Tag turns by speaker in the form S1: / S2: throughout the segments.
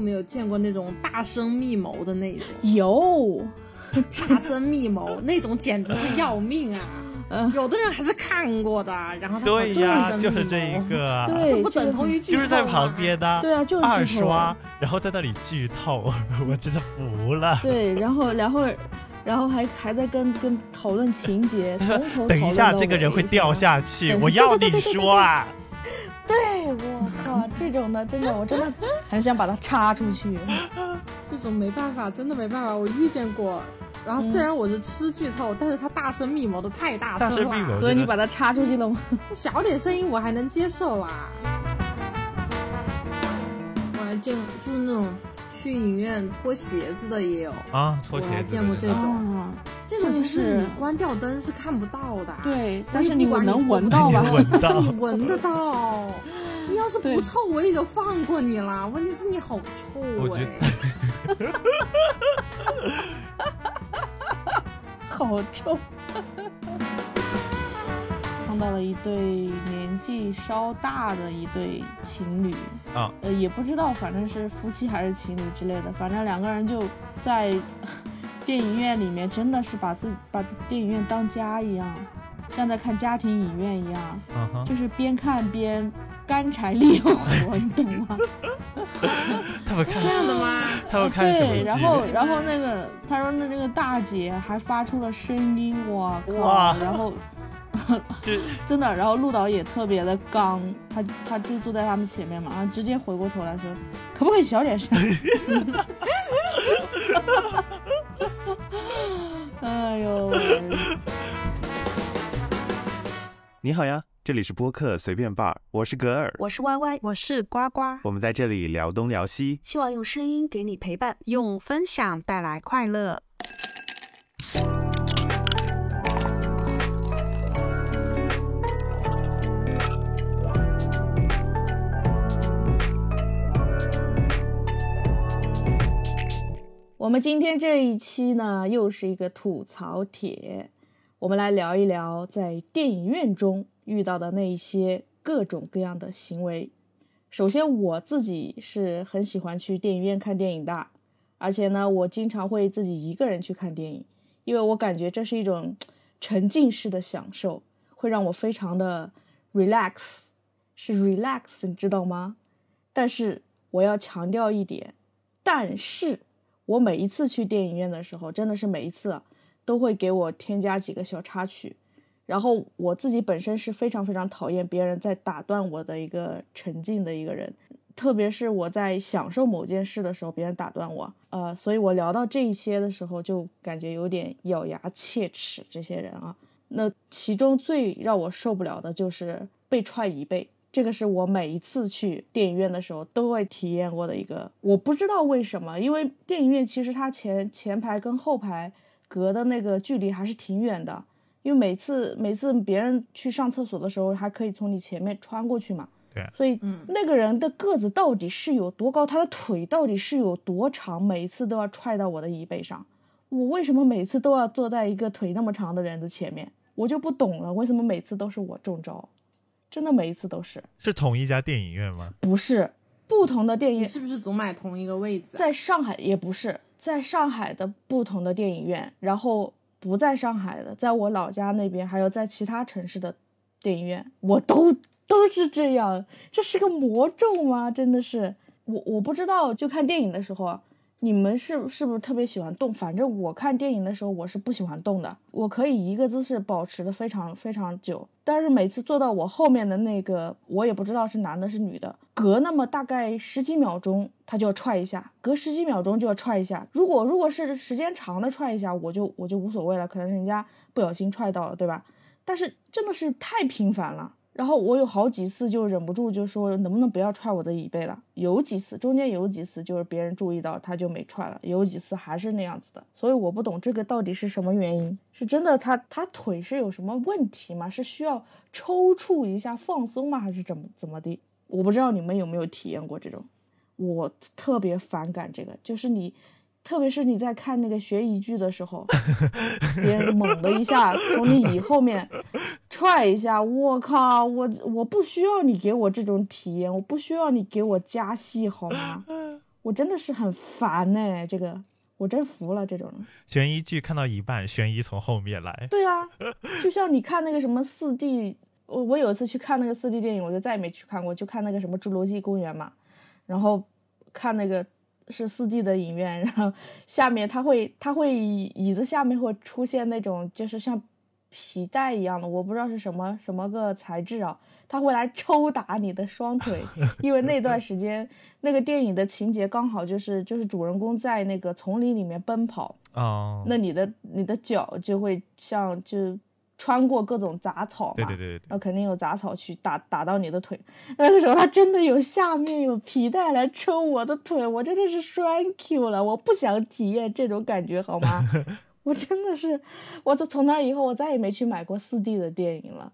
S1: 有没有见过那种大声密谋的那种？
S2: 有，
S1: 大声密谋那种简直是要命啊！有的人还是看过的，然后他
S3: 对呀，就是这一个，
S2: 对，
S1: 不等同于
S3: 就是在旁边的，
S2: 对啊，就是
S3: 二刷，然后在那里剧透，我真的服了。
S2: 对，然后，然后，然后还还在跟跟讨论情节，从头
S3: 等一下，这个人会掉下去，我要你说啊！
S2: 对，我靠，这种的真的，我真的很想把它插出去。
S1: 这种没办法，真的没办法，我遇见过。然后虽然我是吃剧透，但是他大声密谋的太大声
S3: 了，
S2: 所以你把它插出去了吗？
S1: 小点声音我还能接受啦。我还见就是那种去影院脱鞋子的也有
S3: 啊，脱鞋子。
S1: 我还见过这种，这种其实你关掉灯是看不到的。
S2: 对，但是你
S1: 能
S2: 闻到吧？
S1: 但是你闻得到。你要是不臭，我也就放过你了。问题是你好臭
S3: 哎。
S2: 好臭！碰到了一对年纪稍大的一对情侣
S3: 啊，
S2: 呃，也不知道，反正是夫妻还是情侣之类的，反正两个人就在 电影院里面，真的是把自把电影院当家一样，像在看家庭影院一样，就是边看边。干柴烈火，你懂吗？
S3: 他们看
S1: 这样的吗？
S3: 他们看
S2: 对，然后然后那个他说那那个大姐还发出了声音，哇靠！然后 真的，然后陆导也特别的刚，他他就坐在他们前面嘛，然后直接回过头来说，可不可以小点声？哎呦！
S3: 你好呀。这里是播客随便吧，我是格尔，
S4: 我是 Y Y，
S1: 我是呱呱，
S3: 我们在这里聊东聊西，
S4: 希望用声音给你陪伴，
S1: 用分享带来快乐。
S2: 我们今天这一期呢，又是一个吐槽帖，我们来聊一聊在电影院中。遇到的那一些各种各样的行为，首先我自己是很喜欢去电影院看电影的，而且呢，我经常会自己一个人去看电影，因为我感觉这是一种沉浸式的享受，会让我非常的 relax，是 relax，你知道吗？但是我要强调一点，但是我每一次去电影院的时候，真的是每一次都会给我添加几个小插曲。然后我自己本身是非常非常讨厌别人在打断我的一个沉浸的一个人，特别是我在享受某件事的时候，别人打断我，呃，所以我聊到这一些的时候，就感觉有点咬牙切齿。这些人啊，那其中最让我受不了的就是被踹椅背，这个是我每一次去电影院的时候都会体验过的一个。我不知道为什么，因为电影院其实它前前排跟后排隔的那个距离还是挺远的。因为每次每次别人去上厕所的时候，还可以从你前面穿过去嘛。
S3: 对。
S2: 所以，那个人的个子到底是有多高？他的腿到底是有多长？每一次都要踹到我的椅背上。我为什么每次都要坐在一个腿那么长的人的前面？我就不懂了，为什么每次都是我中招？真的每一次都是。
S3: 是同一家电影院吗？
S2: 不是，不同的电影院。
S1: 是不是总买同一个位置？
S2: 在上海也不是，在上海的不同的电影院，然后。不在上海的，在我老家那边，还有在其他城市的电影院，我都都是这样。这是个魔咒吗？真的是，我我不知道。就看电影的时候啊。你们是是不是特别喜欢动？反正我看电影的时候，我是不喜欢动的。我可以一个姿势保持的非常非常久，但是每次坐到我后面的那个，我也不知道是男的是女的，隔那么大概十几秒钟，他就要踹一下，隔十几秒钟就要踹一下。如果如果是时间长的踹一下，我就我就无所谓了，可能人家不小心踹到了，对吧？但是真的是太频繁了。然后我有好几次就忍不住就说能不能不要踹我的椅背了？有几次中间有几次就是别人注意到他就没踹了，有几次还是那样子的。所以我不懂这个到底是什么原因？是真的他他腿是有什么问题吗？是需要抽搐一下放松吗？还是怎么怎么的？我不知道你们有没有体验过这种，我特别反感这个，就是你。特别是你在看那个悬疑剧的时候，别人猛的一下从你椅后面踹一下，我靠，我我不需要你给我这种体验，我不需要你给我加戏好吗？我真的是很烦呢、这个我真服了这种。
S5: 悬疑剧看到一半，悬疑从后面来。
S2: 对啊，就像你看那个什么四 D，我我有一次去看那个四 D 电影，我就再也没去看过，就看那个什么《侏罗纪公园》嘛，然后看那个是四 D 的影院，然后下面它会它会椅子下面会出现那种就是像皮带一样的，我不知道是什么什么个材质啊，它会来抽打你的双腿，因为那段时间那个电影的情节刚好就是就是主人公在那个丛林里面奔跑。
S5: 啊，
S2: 那你的你的脚就会像就穿过各种杂草嘛，
S5: 对对对对
S2: 然后肯定有杂草去打打到你的腿。那个时候他真的有下面有皮带来抽我的腿，我真的是栓 Q 了，我不想体验这种感觉好吗？我真的是，我从从那以后我再也没去买过四 D 的电影了。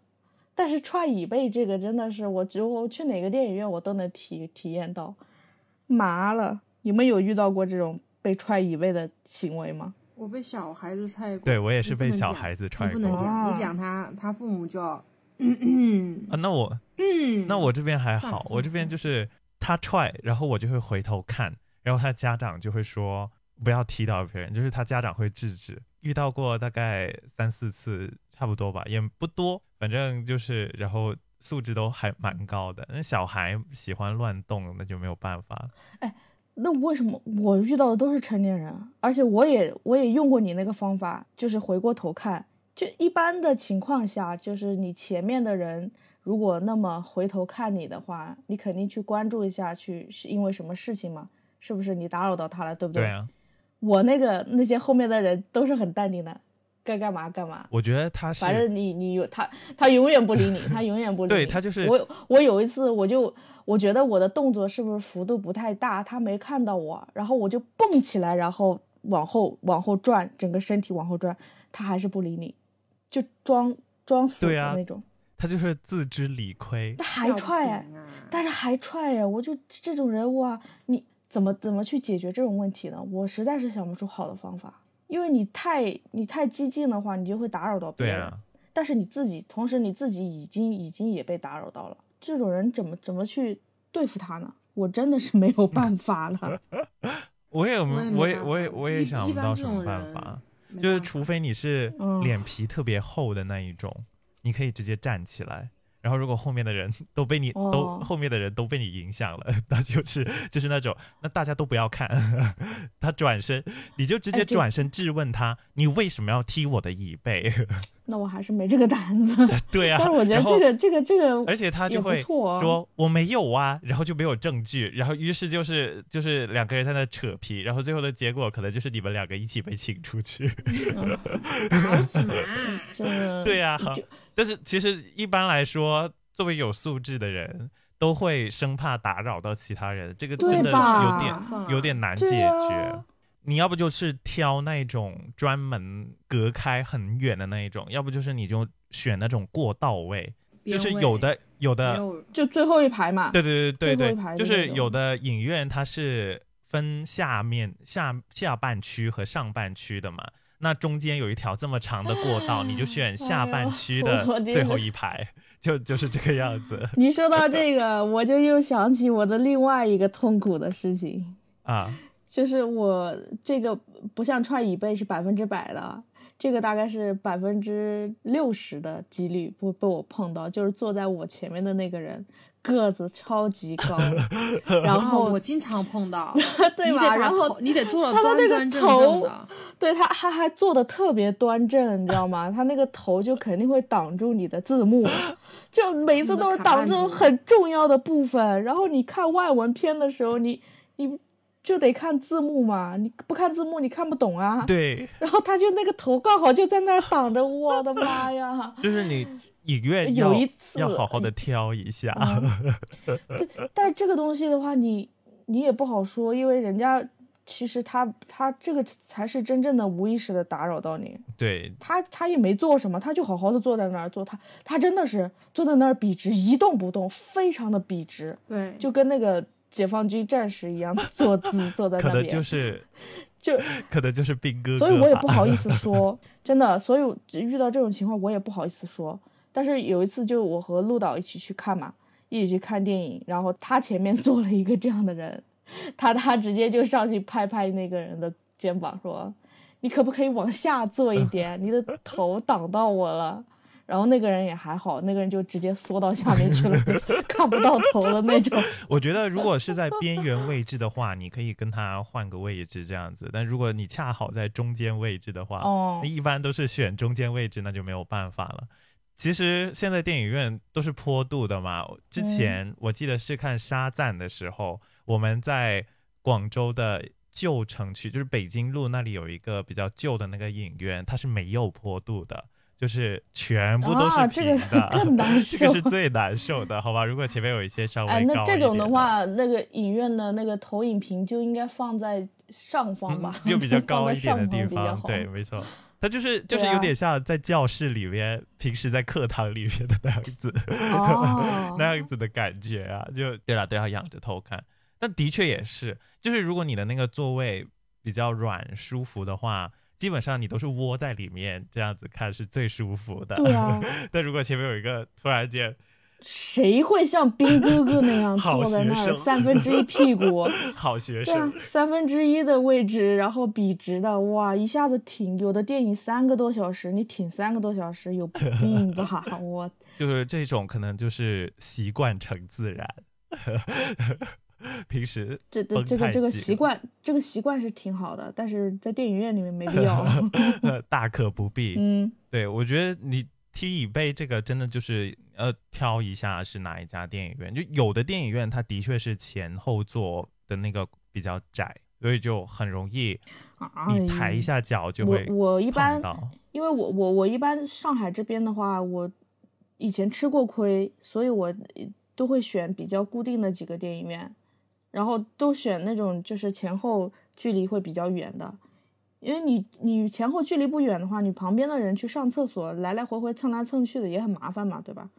S2: 但是踹椅背这个真的是，我觉得我去哪个电影院我都能体体验到，麻了。你们有遇到过这种被踹椅背的行为吗？
S1: 我被小孩子踹过，
S5: 对我也是被小孩子踹
S1: 过不能
S5: 过
S1: 讲，
S2: 哦
S1: 你讲他，他父母就要，嗯嗯
S5: 啊，那我
S1: 嗯，
S5: 那我这边还好，我这边就是他踹，然后我就会回头看，然后他家长就会说不要踢到别人，就是他家长会制止。遇到过大概三四次，差不多吧，也不多，反正就是，然后素质都还蛮高的。那小孩喜欢乱动，那就没有办法了。
S2: 那为什么我遇到的都是成年人，而且我也我也用过你那个方法，就是回过头看，就一般的情况下，就是你前面的人如果那么回头看你的话，你肯定去关注一下，去是因为什么事情嘛？是不是你打扰到他了，对不
S5: 对？对啊，
S2: 我那个那些后面的人都是很淡定的，该干嘛干嘛。
S5: 我觉得他是
S2: 反正你你有他，他永远不理你，他永远不理 你。
S5: 对他就是
S2: 我我有一次我就我觉得我的动作是不是幅度不太大，他没看到我，然后我就蹦起来，然后往后往后转，整个身体往后转，他还是不理你，就装装死的那种，
S5: 他就是自知理亏
S2: 他。还踹哎，
S1: 啊
S2: 但是还踹哎，我就这种人哇，你怎么怎么去解决这种问题呢？我实在是想不出好的方法，因为你太你太激进的话，你就会打扰到别人。
S5: 对啊，
S2: 但是你自己，同时你自己已经已经也被打扰到了，这种人怎么怎么去对付他呢？我真的是没有办法了。
S5: 我也
S1: 我也没
S5: 我也我也我也想不到什么办法。就是除非你是
S2: 嗯
S5: 脸皮特别厚的那一种，你可以直接站起来。然后如果后面的人 都被你、都
S2: 哦
S5: 后面的人都被你影响了，那就是就是那种，那大家都不要看，他转身你就直接转身质问他，你为什么要踢我的椅背？
S2: 那我还是没这个胆子。
S5: 对啊，
S2: 但是我觉得这个这个这个，
S5: 而且他就会说我没有啊，然后就没有证据，然后于是就是就是两个人在那扯皮，然后最后的结果可能就是你们两个一起被请出去。对呀、
S2: 就
S5: 但是其实一般来说，作为有素质的人，都会生怕打扰到其他人，这个真的有点有点难解决。
S2: 啊
S5: 你要不就是挑那种专门隔开很远的那一种，要不就是你就选那种过道位，就是有的有的，
S1: 有
S2: 就最后一排嘛。
S5: 对对对对对，就是有的影院它是分下面下下半区和上半区的嘛。那中间有一条这么长的过道，你就选下半区的最后一排，就就是这个样子
S2: 你说到这个，我就又想起我的另外一个痛苦的事情。
S5: 啊。
S2: 就是我这个不像踹椅背是百分之百的，这个大概是百分之六十的几率不被我碰到，就是坐在我前面的那个人个子超级高，然
S1: 哦
S2: 后
S1: 我经常碰到，
S2: 对吧？然后
S1: 你得坐的
S2: 他的那个
S1: 端端正
S2: 头
S1: 正的，
S2: 对他他还坐的特别端正，你知道吗？他那个头就肯定会挡住你的字幕，就每次都是挡住很重要的部分。然后你看外文片的时候，你你就得看字幕嘛，你不看字幕你看不懂啊。
S5: 对，
S2: 然后他就那个头刚好就在那儿挡着，我的妈呀！
S5: 就是你影院
S2: 有一次
S5: 要好好的挑一下。
S2: 但是这个东西的话，你你也不好说，因为人家其实他他这个才是真正的无意识的打扰到你。
S5: 对，
S2: 他他也没做什么，他就好好的坐在那儿做，他他真的是坐在那儿笔直一动不动，非常的笔直，
S1: 对，
S2: 就跟那个解放军战士一样坐姿 坐在
S5: 可能
S2: 那边，
S5: 就是
S2: 就
S5: 可能就是兵哥哥
S2: 所以我也不好意思 说，真的，所以遇到这种情况我也不好意思说。但是有一次，就我和陆导一起去看嘛，一起去看电影，然后他前面坐了一个这样的人，他他直接就上去拍拍那个人的肩膀说：“你可不可以往下坐一点？你的头挡到我了。”然后那个人也还好，那个人就直接缩到下面去了，看不到头的那种。
S5: 我觉得如果是在边缘位置的话，你可以跟他换个位置这样子。但如果你恰好在中间位置的话，
S2: 哦
S5: 那，一般都是选中间位置，那就没有办法了。其实现在电影院都是坡度的嘛。之前我记得是看《沙赞》的时候，我们在广州的旧城区，就是北京路那里有一个比较旧的那个影院，它是没有坡度的，就是全部都是
S2: 啊这个
S5: 平的。
S2: 更难
S5: 这个是最难受的，好吧？如果前面有一些稍微高
S2: 哎，
S5: 一点
S2: 那这种的话，那个影院的那个投影屏就应该放在上方吧，
S5: 嗯就比 较高一点的地
S2: 方
S5: 对，没错。它就是就是有点像在教室里面，平时在课堂里面的那样子，
S2: 哦
S5: 那样子的感觉啊，就对了，都要仰着头看。但的确也是，就是如果你的那个座位比较软舒服的话，基本上你都是窝在里面这样子看是最舒服的。
S2: 对啊，
S5: 但如果前面有一个突然间
S2: 谁会像兵哥哥那样 坐在那儿三分之一屁股？
S5: 好学生
S2: 对啊
S5: 生，，
S2: 三分之一的位置，然后笔直的，哇，一下子挺有的电影三个多小时，你挺三个多小时，有病吧？我
S5: 就是这种可能就是习惯成自然。平时
S2: 这这这个这个习惯，这个习惯是挺好的，但是在电影院里面没必要。
S5: 大可不必。
S2: 嗯，
S5: 对，我觉得你踢椅背这个真的就是呃挑一下是哪一家电影院，就有的电影院它的确是前后座的那个比较窄，所以就很容易你抬一下脚就会
S2: 哎我我一般。因为我我我一般上海这边的话，我以前吃过亏，所以我都会选比较固定的几个电影院，然后都选那种就是前后距离会比较远的，因为你你前后距离不远的话，你旁边的人去上厕所来来回回蹭来蹭去的也很麻烦嘛，对吧？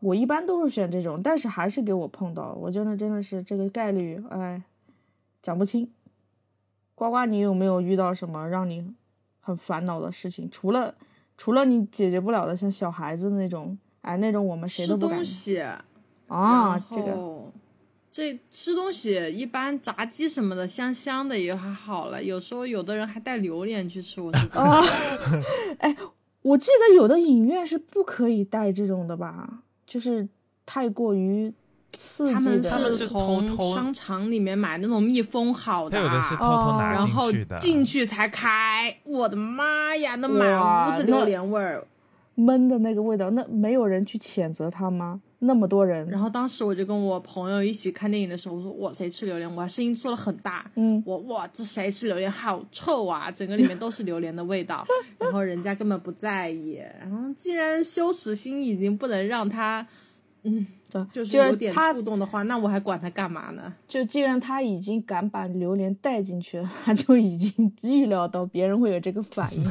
S2: 我一般都是选这种，但是还是给我碰到，我真的真的是这个概率，哎，讲不清。呱呱，你有没有遇到什么让你很烦恼的事情？除了除了你解决不了的，像小孩子那种，哎，那种我们谁都不敢
S1: 东西
S2: 啊，这个
S1: 后这吃东西一般炸鸡什么的香香的也还好了，有时候有的人还带榴莲去吃，我是
S2: 啊，哎，我记得有的影院是不可以带这种的吧？就是太过于刺
S1: 他们
S2: 激的。
S5: 是
S1: 是
S5: 偷偷
S1: 从商场里面买那种密封好的，
S5: 的是偷偷拿
S1: 然后
S5: 进去的，
S1: 进去才开。我的妈呀，那满屋子榴莲味儿。
S2: 闷的那个味道，那没有人去谴责他吗？那么多人，
S1: 然后当时我就跟我朋友一起看电影的时候，我说哇谁吃榴莲？我还声音做的很大，
S2: 嗯，
S1: 我哇这谁吃榴莲好臭啊！整个里面都是榴莲的味道。然后人家根本不在意，然后既然羞耻心已经不能让他，嗯，就是有点
S2: 他
S1: 触动的话，那我还管他干嘛呢？
S2: 就既然他已经敢把榴莲带进去了，他就已经预料到别人会有这个反应，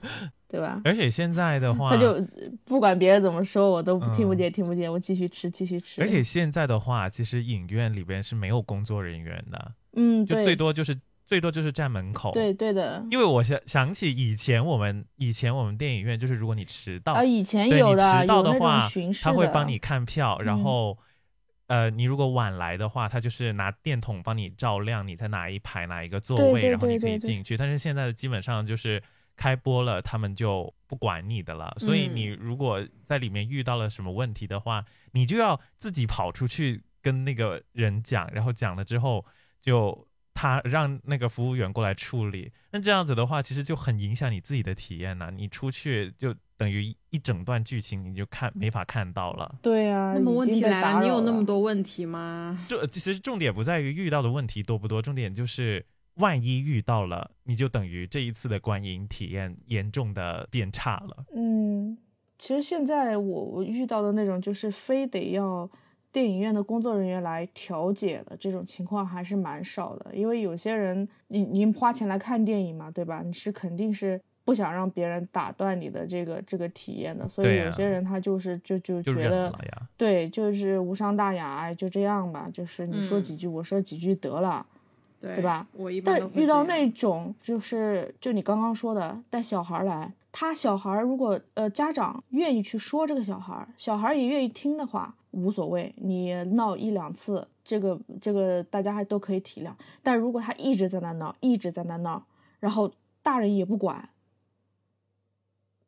S2: 对吧？
S5: 而且现在的话，
S2: 他就不管别人怎么说，我都听不
S5: 嗯
S2: 见，听不见，我继续吃，继续吃。
S5: 而且现在的话，其实影院里边是没有工作人员的，
S2: 嗯，
S5: 就，最多就是最多就是站门口。
S2: 对对的。
S5: 因为我想想起以前我们以前我们电影院就是如果你迟到，
S2: 啊，以前
S5: 对你
S2: 有的
S5: 迟到
S2: 的
S5: 话他会帮你看票，然
S2: 嗯
S5: 后。呃，你如果晚来的话，他就是拿电筒帮你照亮你在哪一排哪一个座位，
S2: 对对
S5: 然后你可以进去。但是现在的基本上就是开播了，他们就不管你的了。所以
S1: 嗯
S5: 你如果在里面遇到了什么问题的话，你就要自己跑出去跟那个人讲，然后讲了之后就他让那个服务员过来处理。那这样子的话，其实就很影响你自己的体验呐、你出去就等于一整段剧情你就看没法看到了。
S2: 对啊，
S1: 那么问题来了，你有那么多问题吗？
S5: 这其实重点不在于遇到的问题多不多，重点就是万一遇到了，你就等于这一次的观影体验严重的变差了。
S2: 嗯，其实现在我我遇到的那种就是非得要电影院的工作人员来调解的这种情况还是蛮少的，因为有些人你您花钱来看电影嘛，对吧？你是肯定是不想让别人打断你的这个这个体验的，所以有些人他就是就就
S5: 就
S2: 觉得对，就是无伤大雅，哎，就这样吧，就是你说
S1: 嗯
S2: 几句，我说几句得了。
S1: 对
S2: 对吧？
S1: 我一般
S2: 但遇到那种就是就你刚刚说的带小孩来，他小孩如果呃家长愿意去说这个小孩，小孩也愿意听的话，无所谓，你闹一两次，这个这个大家还都可以体谅。但如果他一直在那闹，一直在那闹，然后大人也不管，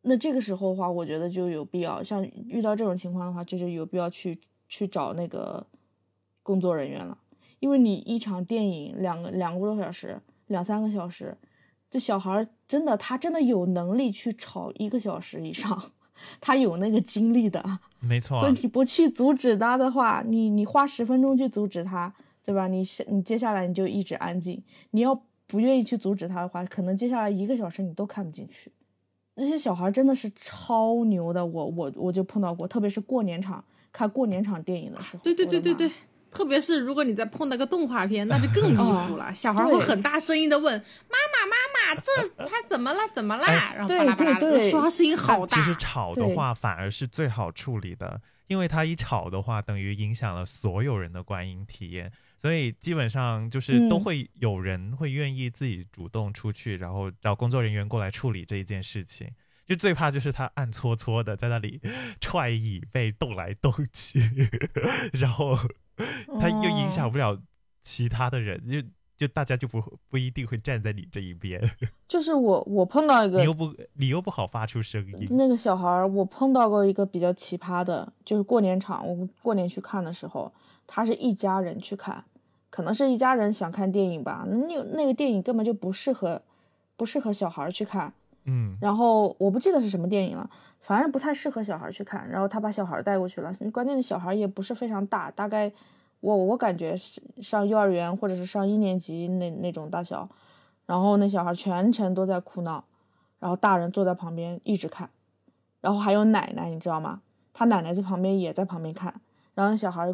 S2: 那这个时候的话，我觉得就有必要，像遇到这种情况的话，就是有必要去去找那个工作人员了，因为你一场电影两个两个多小时，两三个小时，这小孩儿真的他真的有能力去吵一个小时以上，他有那个精力的。
S5: 没错啊
S2: 所以，你不去阻止他的话，你你花十分钟去阻止他，对吧？你是你接下来你就一直安静。你要不愿意去阻止他的话，可能接下来一个小时你都看不进去。那些小孩真的是超牛的，我我我就碰到过，特别是过年场看过年场电影的时候。
S1: 对对对对对特别是如果你再碰到个动画片，那就更离谱了。小孩会很大声音的问：“妈妈妈妈，这他怎么了？怎么啦？”
S5: 哎
S1: 然后巴拉巴拉
S2: 对对对
S1: 的说话声音好大。
S5: 其实吵的话反而是最好处理的，因为他一吵的话，等于影响了所有人的观影体验，所以基本上就是都
S2: 嗯
S5: 会有人会愿意自己主动出去，然后找工作人员过来处理这一件事情。就最怕就是他暗搓搓的在那里踹椅被动来动去，然后他又影响不了其他的人，就就大家就不不一定会站在你这一边，
S2: 就是我我碰到一个
S5: 你又不你又不好发出声音。
S2: 那个小孩儿，我碰到过一个比较奇葩的，就是过年场，我过年去看的时候，他是一家人去看，可能是一家人想看电影吧，那那个电影根本就不适合，不适合小孩去看。
S5: 嗯，
S2: 然后我不记得是什么电影了，反正不太适合小孩去看。然后他把小孩带过去了，关键的小孩也不是非常大，大概我我感觉是上幼儿园或者是上一年级那那种大小。然后那小孩全程都在哭闹，然后大人坐在旁边一直看，然后还有奶奶，你知道吗？他奶奶在旁边也在旁边看，然后那小孩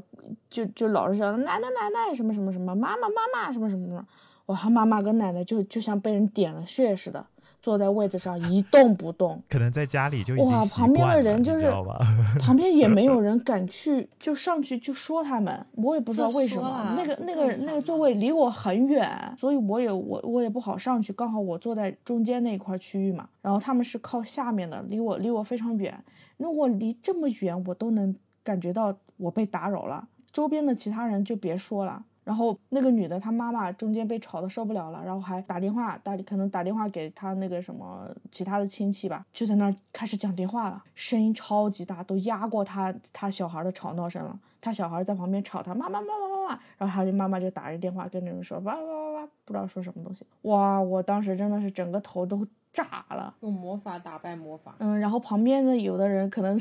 S2: 就就老是说奶奶奶奶什么什么什么妈妈妈妈什么什么什么，哇，他妈妈跟奶奶就就像被人点了穴似的，坐在位置上一动不动，
S5: 可能在家里就已
S2: 哇旁边的人就是？旁边也没有人敢 去，就上去就说他们，我也不知道为什么。那个那个那个座位离我很远，所以我也我我也不好上去，刚好我坐在中间那一块区域嘛，然后他们是靠下面的，离我离我非常远。那我离这么远，我都能感觉到我被打扰了，周边的其他人就别说了。然后那个女的，她妈妈中间被吵得受不了了，然后还打电话打，可能打电话给她那个什么其他的亲戚吧，就在那儿开始讲电话了，声音超级大，都压过她她小孩的吵闹声了。她小孩在旁边吵她妈妈妈妈妈妈，然后她就妈妈就打着电话跟人们说哇哇哇哇，不知道说什么东西。哇，我当时真的是整个头都炸了。
S1: 用魔法打败魔法。
S2: 嗯，然后旁边的有的人可能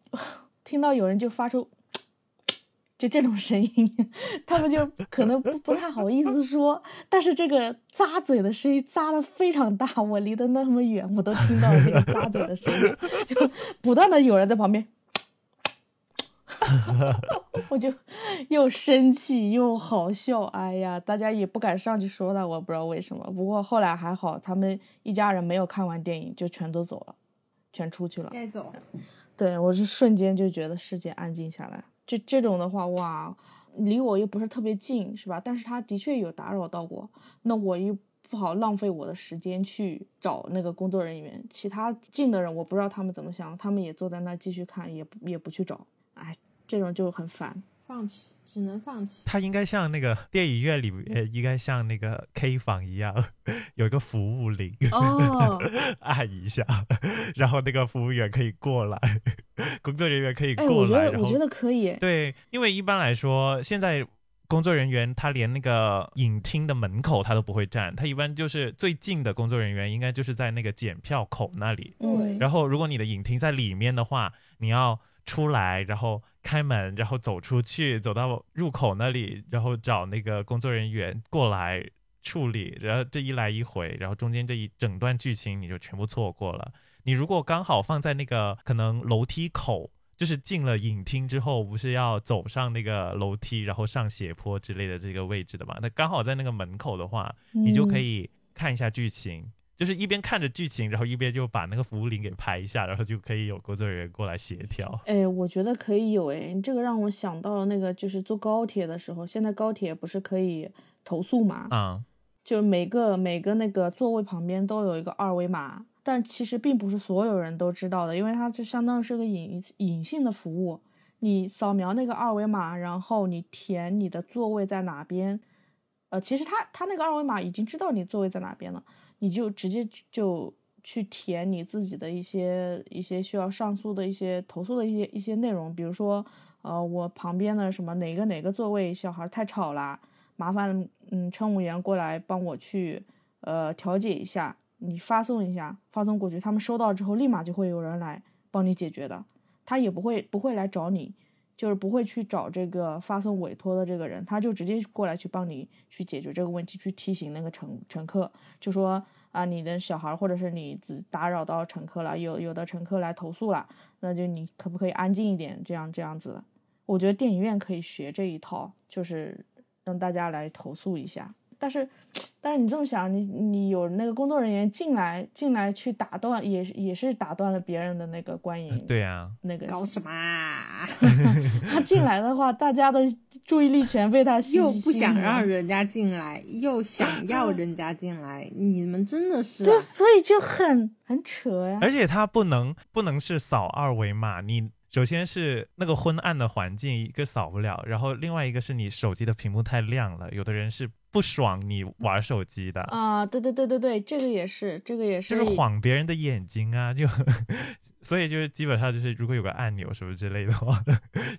S2: 听到有人就发出就这种声音，他们就可能不不太好意思说，但是这个咂嘴的声音咂的非常大，我离得那么远，我都听到了这个咂嘴的声音，就不断的有人在旁边。我就又生气又好笑，哎呀，大家也不敢上去说他，我不知道为什么。不过后来还好，他们一家人没有看完电影就全都走了，全出去了。
S1: 该走。
S2: 对我是瞬间就觉得世界安静下来。这这种的话，哇，离我又不是特别近，是吧？但是他的确有打扰到过，那我又不好浪费我的时间去找那个工作人员。其他近的人，我不知道他们怎么想，他们也坐在那儿继续看，也也不去找。哎，这种就很烦。
S1: 放弃，只能放弃。
S5: 他应该像那个电影院里面，应该像那个 K 房一样，有一个服务铃，
S2: 哦，
S5: 按一下，然后那个服务员可以过来，工作人员可以
S2: 哎，
S5: 过来，
S2: 我觉得
S5: 然后
S2: 我觉得可以。
S5: 对，因为一般来说，现在工作人员他连那个影厅的门口他都不会站，他一般就是最近的工作人员应该就是在那个检票口那里。
S2: 嗯，
S5: 然后如果你的影厅在里面的话，你要出来，然后开门，然后走出去，走到入口那里，然后找那个工作人员过来处理，然后这一来一回，然后中间这一整段剧情你就全部错过了。你如果刚好放在那个可能楼梯口，就是进了影厅之后，不是要走上那个楼梯，然后上斜坡之类的这个位置的嘛？那刚好在那个门口的话，你就可
S2: 嗯
S5: 以看一下剧情，就是一边看着剧情，然后一边就把那个服务铃给拍一下，然后就可以有工作人员过来协调。
S2: 哎，我觉得可以有哎，这个让我想到了那个，就是坐高铁的时候，现在高铁不是可以投诉嘛？
S5: 啊、
S2: 就每个每个那个座位旁边都有一个二维码，但其实并不是所有人都知道的，因为它这相当于是个隐隐性的服务，你扫描那个二维码，然后你填你的座位在哪边。呃，其实他他那个二维码已经知道你座位在哪边了，你就直接就去填你自己的一些一些需要上诉的一些投诉的一些一些内容，比如说，呃，我旁边的什么哪个哪个座位小孩太吵啦，麻烦嗯乘务员过来帮我去呃调解一下，你发送一下，发送过去，他们收到之后立马就会有人来帮你解决的，他也不会不会来找你。就是不会去找这个发送委托的这个人，他就直接过来去帮你去解决这个问题，去提醒那个乘乘客，就说啊，你的小孩或者是你打扰到乘客了，有有的乘客来投诉了，那就你可不可以安静一点？这样这样子，我觉得电影院可以学这一套，就是让大家来投诉一下。但是，但是你这么想，你你有那个工作人员进来进来去打断，也也是打断了别人的那个观影。
S5: 对呀，
S2: 那个
S1: 搞什么？啊？
S2: 他进来的话，大家的注意力全被他吸
S1: 又不想让人家进来，又想 要人家进来，你们真的是
S2: 对，所以就很很扯呀。
S5: 而且他不能不能是扫二维码，你。首先是那个昏暗的环境，一个扫不了，然后另外一个是你手机的屏幕太亮了，有的人是不爽你玩手机的
S2: 啊，对对对对对，这个也是，这个也是，
S5: 就是晃别人的眼睛啊，就所以就是基本上就是如果有个按钮什么之类的话，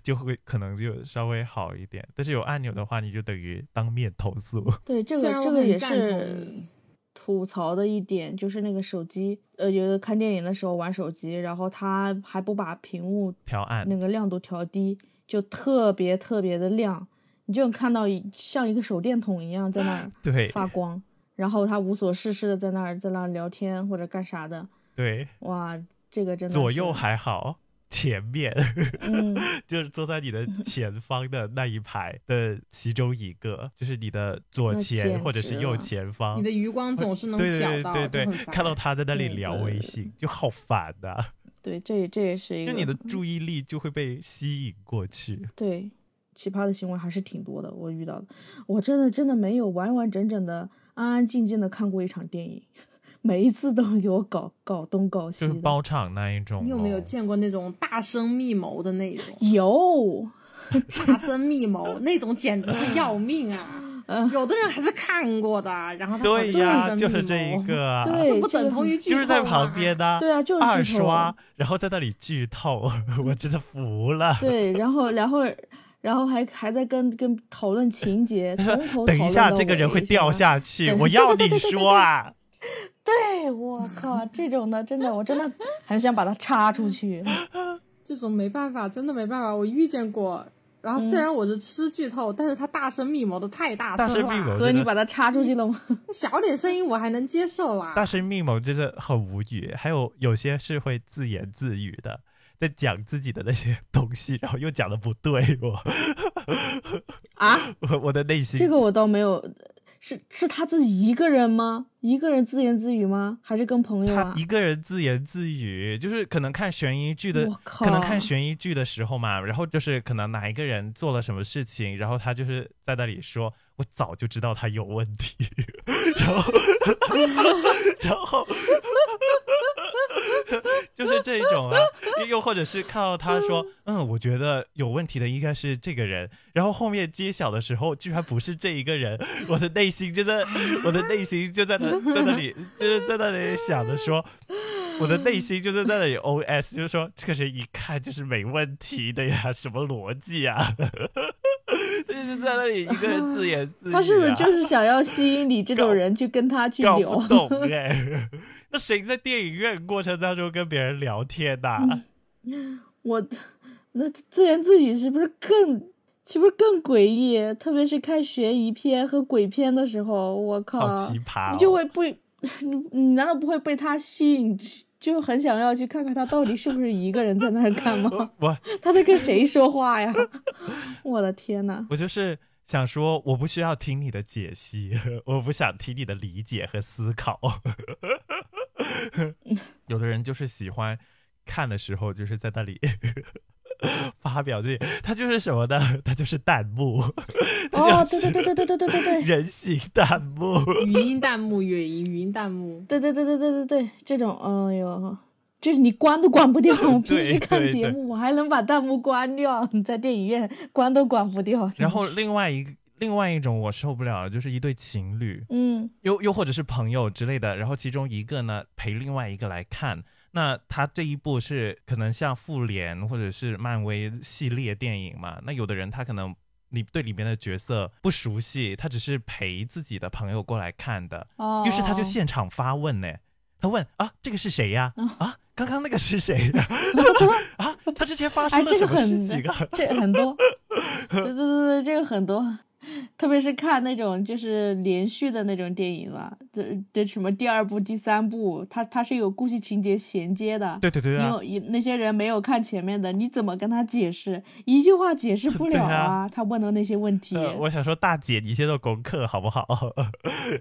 S5: 就会可能就稍微好一点，但是有按钮的话，你就等于当面投诉。
S2: 对，这个这个也是。吐槽的一点就是那个手机，呃，有的看电影的时候玩手机，然后他还不把屏幕
S5: 调暗，
S2: 那个亮度调低，就特别特别的亮，你就能看到像一个手电筒一样在那儿
S5: 对
S2: 发光，然后他无所事事的在那儿在那聊天或者干啥的，
S5: 对，
S2: 哇，这个真的
S5: 左右还好。前面，
S2: 嗯，
S5: 就是坐在你的前方的那一排的其中一个，就是你的左前或者是右前方。
S1: 你的余光总是能
S5: 对对对对，看到他在那里聊微信，就好烦呐。
S2: 对，这这也是一个，
S5: 就你的注意力就会被吸引过去。
S2: 对，奇葩的行为还是挺多的，我遇到的，我真的真的没有完完整整的安安静静的看过一场电影。每一次都给我搞搞东搞西，
S5: 就是包场那一种。
S1: 你有没有见过那种大声密谋的那种？
S2: 有，
S1: 大声密谋那种简直是要命啊！有的人还是看过的，然后他
S5: 对呀，就是这一个，
S2: 对，
S1: 不等同于剧
S5: 透，就是在旁边的，
S2: 对啊，就是
S5: 二刷，然后在那里剧透，我真的服了。
S2: 对，然后，然后，然后还还在跟跟讨论情节，从头
S5: 等一下，这个人会掉下去，我要你说啊。
S2: 对，我靠，这种的真的，我真的很想把它插出去。
S1: 这种没办法，真的没办法，我遇见过。然后虽然我是吃剧透，但是他大声密谋的太大声
S5: 了，
S2: 所以你把它插出去了吗？
S1: 小点声音我还能接受啦。
S5: 大声密谋真的很无语，还有有些是会自言自语的，在讲自己的那些东西，然后又讲的不对，我
S2: 啊，
S5: 我我的内心
S2: 这个我倒没有。是是他自己一个人吗？一个人自言自语吗？还是跟朋友
S5: 啊？他一个人自言自语，就是可能看悬疑剧的，可能看悬疑剧的时候嘛，然后就是可能哪一个人做了什么事情，然后他就是在那里说：“我早就知道他有问题。”然后，然后。就是这一种啊，又或者是看到他说，嗯，我觉得有问题的应该是这个人，然后后面揭晓的时候，居然不是这一个人，我的内心就在，我的内心就在那，在那里，就是在那里想着说，我的内心就在那里 O S，就是说这个人一看就是没问题的呀，什么逻辑啊？就是在那里一个人自言自语，
S2: 他是不是就是想要吸引你这种人去跟他去聊？
S5: 懂哎。那谁在电影院过程当中跟别人聊天的？
S2: 我那自言自语是不是更岂不是更诡异？特别是看悬疑片和鬼片的时候，我靠，
S5: 好奇葩！
S2: 你就会不，你你难道不会被他吸引，就很想要去看看他到底是不是一个人在那儿干吗？
S5: 我
S2: 他在跟谁说话呀？我的天呐！
S5: 我就是。想说，我不需要听你的解析，我不想听你的理解和思考。有的人就是喜欢看的时候，就是在那里 发表这些，他就是什么呢？他就是弹幕。
S2: 哦，对对对对对对对对对，
S5: 人形弹幕、
S1: 语音弹幕、语音语音弹幕。
S2: 对对对对对对对，这种，哎呦，就是你关都关不掉。我平时看节目，我还能把弹幕关掉，你在电影院关都关不掉。
S5: 然后另外一个另外一种我受不了的就是一对情侣，
S2: 嗯
S5: 又又或者是朋友之类的，然后其中一个呢陪另外一个来看。那他这一部是可能像复联或者是漫威系列电影嘛？那有的人他可能你对里面的角色不熟悉，他只是陪自己的朋友过来看的，
S2: 哦，
S5: 于是他就现场发问呢，他问啊这个是谁呀？
S2: 哦
S5: 啊刚刚那个是谁呀？啊他之前发
S2: 哎，
S5: 生了什么事情啊？
S2: 这很多，对对对对，这个很多，特别是看那种就是连续的那种电影嘛，这这什么第二部、第三部，它它是有故事情节衔接的。
S5: 对对对啊，
S2: 你有一那些人没有看前面的，你怎么跟他解释？一句话解释不了
S5: 对啊
S2: 他问的那些问题。
S5: 呃，我想说，大姐，你先做功课好不好？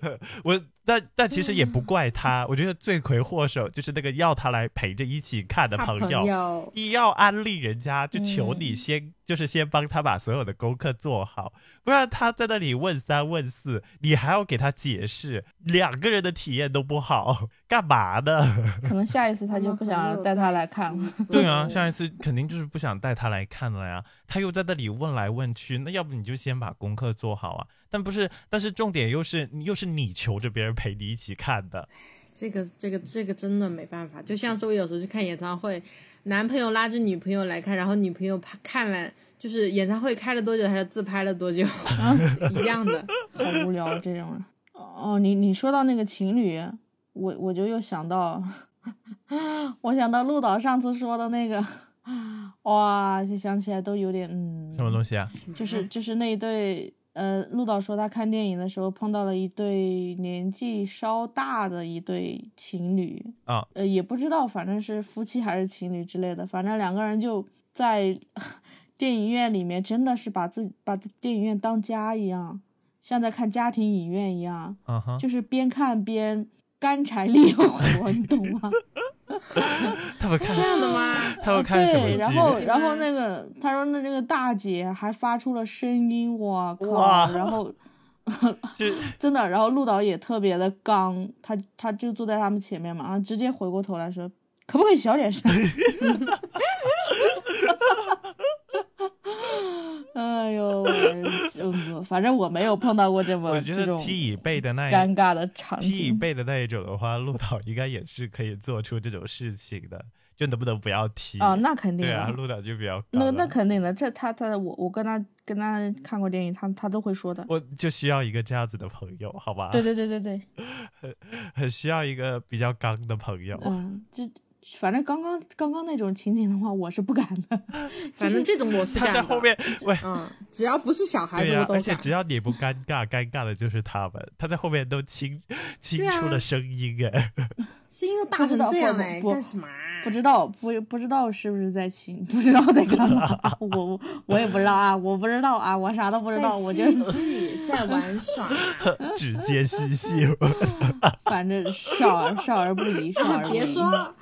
S5: 我但但其实也不怪他，我觉得罪魁祸首就是那个要他来陪着一起看的朋友，
S1: 友
S5: 一要安利人家，就求你
S2: 嗯。
S5: 先、就是先帮他把所有的功课做好，不然他在那里问三问四，你还要给他解释，两个人的体验都不好，干嘛的？
S2: 可能下一次他就不想带他来看了。
S5: 对啊，下一次肯定就是不想带他来看了呀。他又在那里问来问去，那要不你就先把功课做好啊？但不是，但是重点又是又是你求着别人陪你一起看的，
S1: 这个这个这个真的没办法，就像是我有时候去看演唱会，男朋友拉着女朋友来看，然后女朋友拍看了，就是演唱会开了多久，还是自拍了多久，一样的。
S2: 好无聊这种人。哦，你你说到那个情侣，我我就又想到，我想到陆导上次说的那个，哇，就想起来都有点嗯，
S5: 什么东西啊？
S2: 就是就是那一对，呃，陆导说他看电影的时候碰到了一对年纪稍大的一对情侣，
S5: 啊，
S2: 呃，也不知道，反正是夫妻还是情侣之类的，反正两个人就在 电影院里面，真的是把自己把电影院当家一样，像在看家庭影院一样，
S5: 嗯哼，
S2: 就是边看边干柴烈火，你懂吗？
S5: 他们看
S1: 这样的吗？
S5: 他们看什么
S2: 对，然？后然后那个他说那那个大姐还发出了声音，我靠，然后 真的，然后陆导也特别的刚，他他就坐在他们前面嘛，然后直接回过头来说，可不可以小点声？哎呦，反正我没有碰到过这么
S5: 我觉得踢椅背的那一
S2: 尴尬的场
S5: 踢椅。背的那一种的话，陆导应该也是可以做出这种事情的，就能不能不要踢
S2: 啊，那肯定。
S5: 对啊，陆导就比较
S2: 那那肯定的，这他他我我跟他跟他看过电影，他他都会说的。
S5: 我就需要一个这样子的朋友，好吧？
S2: 对对对对对，
S5: 很需要一个比较刚的朋友。
S2: 嗯，这反正刚刚刚刚那种情景的话，我是不敢的。
S1: 反正这种我是
S5: 他
S1: 敢的。
S5: 在后面，喂，
S1: 嗯，只要不是小孩子，
S5: 对呀、
S1: 我都敢。
S5: 而且只要你不尴尬，尴尬的就是他们。他在后面都清清出了声音，哎，
S1: 声音都 大成这样哎，
S2: 不
S1: 干什么啊？
S2: 不知道不不知道是不是在亲，不知道在干嘛，我我也不知道啊，我不知道啊，我啥都不知道，我就
S1: 在嬉戏，在玩耍，
S5: 指尖嬉戏。
S2: 反正少儿少儿不宜，少儿不宜，
S1: 别说，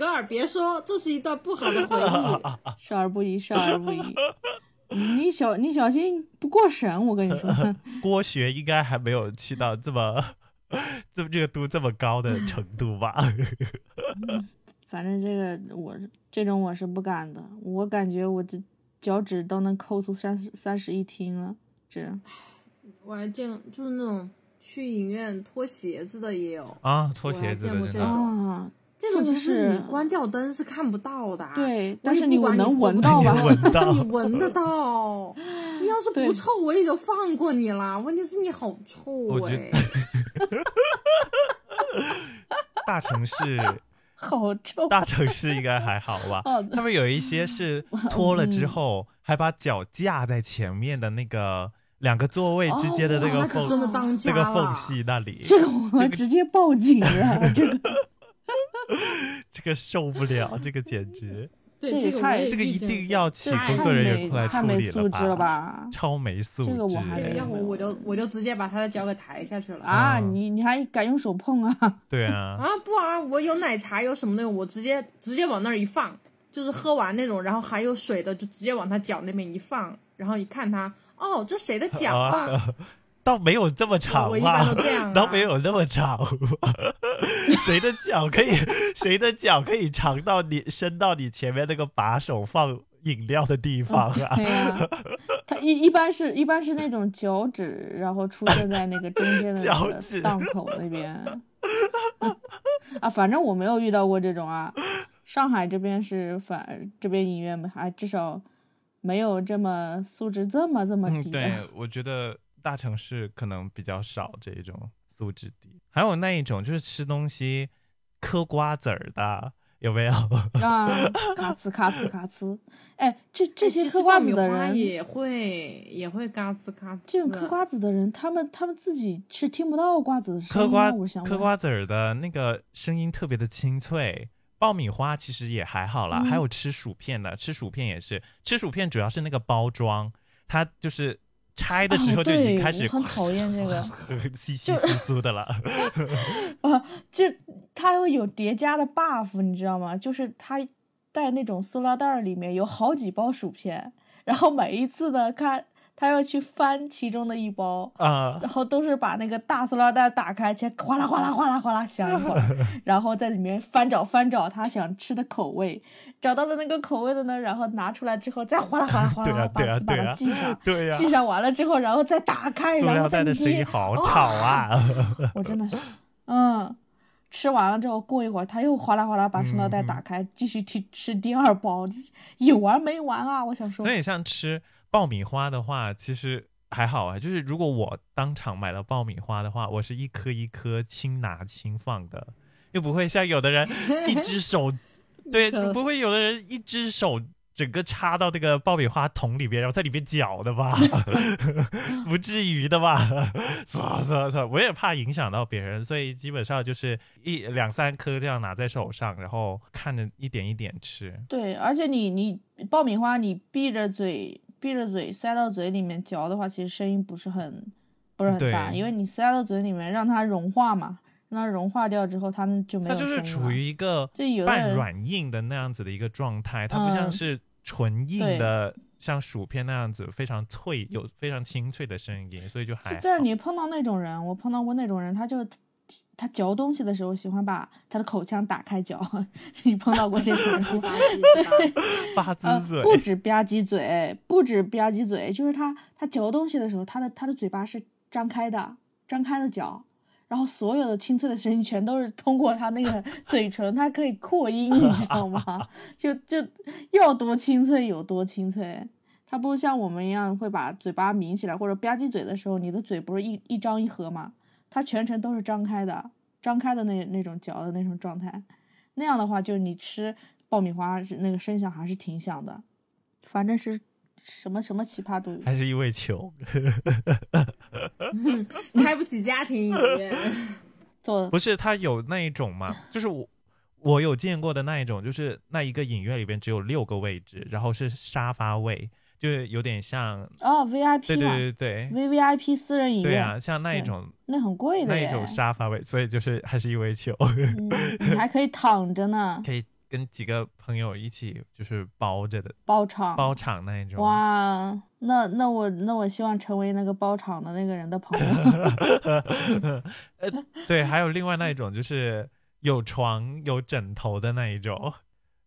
S1: 格尔别说，这是一段不好的回忆。
S2: 少儿不宜，少儿不宜。你小你小心不过审，我跟你说。
S5: 郭学应该还没有去到这么这么热度这么高的程度吧？
S2: 反正这个我这种我是不敢的，我感觉我这脚趾都能抠出三十三室一厅了。这
S1: 我还见，就是那种去影院脱鞋子的也有，
S5: 啊，脱鞋子
S1: 见过这种
S2: 啊，
S1: 这种其实
S2: 是
S1: 你关掉灯是看不到的啊。
S2: 对，但是你能闻到吧？
S1: 但是你闻得到。你要是不臭，我也就放过你啦。问题是你好臭哎、
S5: 大城市
S2: 好臭。
S5: 大城市应该还好吧？
S2: 哦
S5: 他们有一些是脱了之后，还把脚架在前面的那个两个座位之间的那个缝、那个缝隙那里，
S2: 这个我直接报警了，这个
S5: 这个受不了，这个简直，
S1: 对
S2: 这个太
S1: 这个
S5: 一定要请工作人员
S2: 没
S5: 过来处理
S2: 素质了吧？
S5: 超没素质。
S2: 这个我还没
S1: 这个要不我就我就直接把他的脚给抬下去了
S2: 啊，
S5: 嗯
S2: 你你还敢用手碰啊？
S5: 对啊，
S1: 啊不啊，我有奶茶有什么那种，我直接直接往那儿一放，就是喝完那种，然后还有水的，就直接往他脚那边一放，然后一看他，哦，这谁的脚啊？
S5: 啊，倒没有这么长吧倒没有那么长。谁的脚可以，谁的脚可以长到你伸到你前面那个把手放饮料的地方啊？
S2: 对呀、它一一般是一般是那种脚趾，然后出现在那个中间的
S5: 脚趾
S2: 档口那边。啊，反正我没有遇到过这种啊。上海这边是反这边影院还至少没有这么素质这么这么
S5: 嗯，
S2: 低的。
S5: 对，我觉得大城市可能比较少这一种素质低。还有那一种就是吃东西嗑瓜子儿的，有没有？
S2: 啊，咔呲咔呲咔呲，哎，这这些嗑瓜子的人，
S1: 也会也会嘎吱嘎吱。
S2: 这种嗑瓜子的人，他们他们自己是听不到瓜子的声音
S5: 嗑瓜嗑瓜子儿的那个声音特别的清脆。爆米花其实也还好啦，
S2: 嗯
S5: 还有吃薯片的，吃薯片也是，吃薯片主要是那个包装，它就是拆的时候就已经
S2: 对
S5: 开始、
S2: 我很讨厌这个
S5: 稀稀疏疏的了。
S2: 啊，就它会有叠加的 buff，你知道吗？就是它带那种塑料袋儿里面有好几包薯片，然后每一次呢，看他要去翻其中的一包，
S5: 啊、
S2: 然后都是把那个大塑料袋打开，先哗啦哗啦哗啦哗啦响一会儿，然后在里面翻找翻找他想吃的口味，找到了那个口味的呢，然后拿出来之后再哗啦哗啦哗啦
S5: 对啊
S2: 把把
S5: 对啊对啊
S2: 它系上，
S5: 对呀、
S2: 系上完了之后，然后再打开，
S5: 塑
S2: 然后再
S5: 料袋的声音好吵啊！
S2: 我真的是，嗯，吃完了之后，过一会儿他又哗啦哗啦把塑料袋
S5: 嗯
S2: 打开，继续去吃第二包，有完没完啊？我想说
S5: 有，点像吃爆米花的话，其实还好啊。就是如果我当场买了爆米花的话，我是一颗一颗轻拿轻放的，又不会像有的人一只手，对，
S1: 可
S5: 不会有的人一只手。整个插到那个爆米花桶里边，然后在里边搅的吧？不至于的吧？算算算，我也怕影响到别人，所以基本上就是一两三颗这样拿在手上，然后看着一点一点吃。
S2: 对，而且你你爆米花你闭着嘴闭着嘴塞到嘴里面嚼的话，其实声音不是很不是很大，因为你塞到嘴里面让它融化嘛，让它融化掉之后，它们就没
S5: 它。就是处于一个
S2: 就有
S5: 半软硬的那样子的一个状态，它不像
S2: 嗯
S5: 是纯硬
S2: 对
S5: 的，像薯片那样子非常脆，有非常清脆的声音，所以就还是。
S2: 但是你碰到那种人，我碰到过那种人，他就他嚼东西的时候喜欢把他的口腔打开嚼，你碰到过这种人吗？
S5: 吧唧
S2: 呃，
S5: 嘴，
S2: 不止吧唧嘴，不止吧唧嘴，就是他他嚼东西的时候，他的他的嘴巴是张开的，张开的嚼，然后所有的清脆的声音全都是通过他那个 嘴唇，他可以扩音，你知道吗？就就要多清脆有多清脆。他不像我们一样会把嘴巴抿起来，或者吧唧嘴的时候，你的嘴不是一一张一合吗？他全程都是张开的，张开的那那种嚼的那种状态。那样的话，就是你吃爆米花那个声响还是挺响的，反正是什么什么奇葩都有。
S5: 还是因为穷。
S1: 开不起家庭影院。
S2: 做
S5: 不是，他有那一种嘛，就是我我有见过的那一种，就是那一个影院里边只有六个位置，然后是沙发位，就是有点像，
S2: 哦，VIP
S5: 对对对对。
S2: ，VVIP 私人影院，
S5: 对啊，像那一种
S2: 那很贵的耶。
S5: 那一种沙发位，所以就是还是因为穷，
S2: 嗯，你还可以躺着呢，
S5: 可以跟几个朋友一起就是包着的
S2: 包场。
S5: 包场那一种。
S2: 哇，那那我那我希望成为那个包场的那个人的朋友。
S5: 呃，对，还有另外那一种，就是有床有枕头的那一种，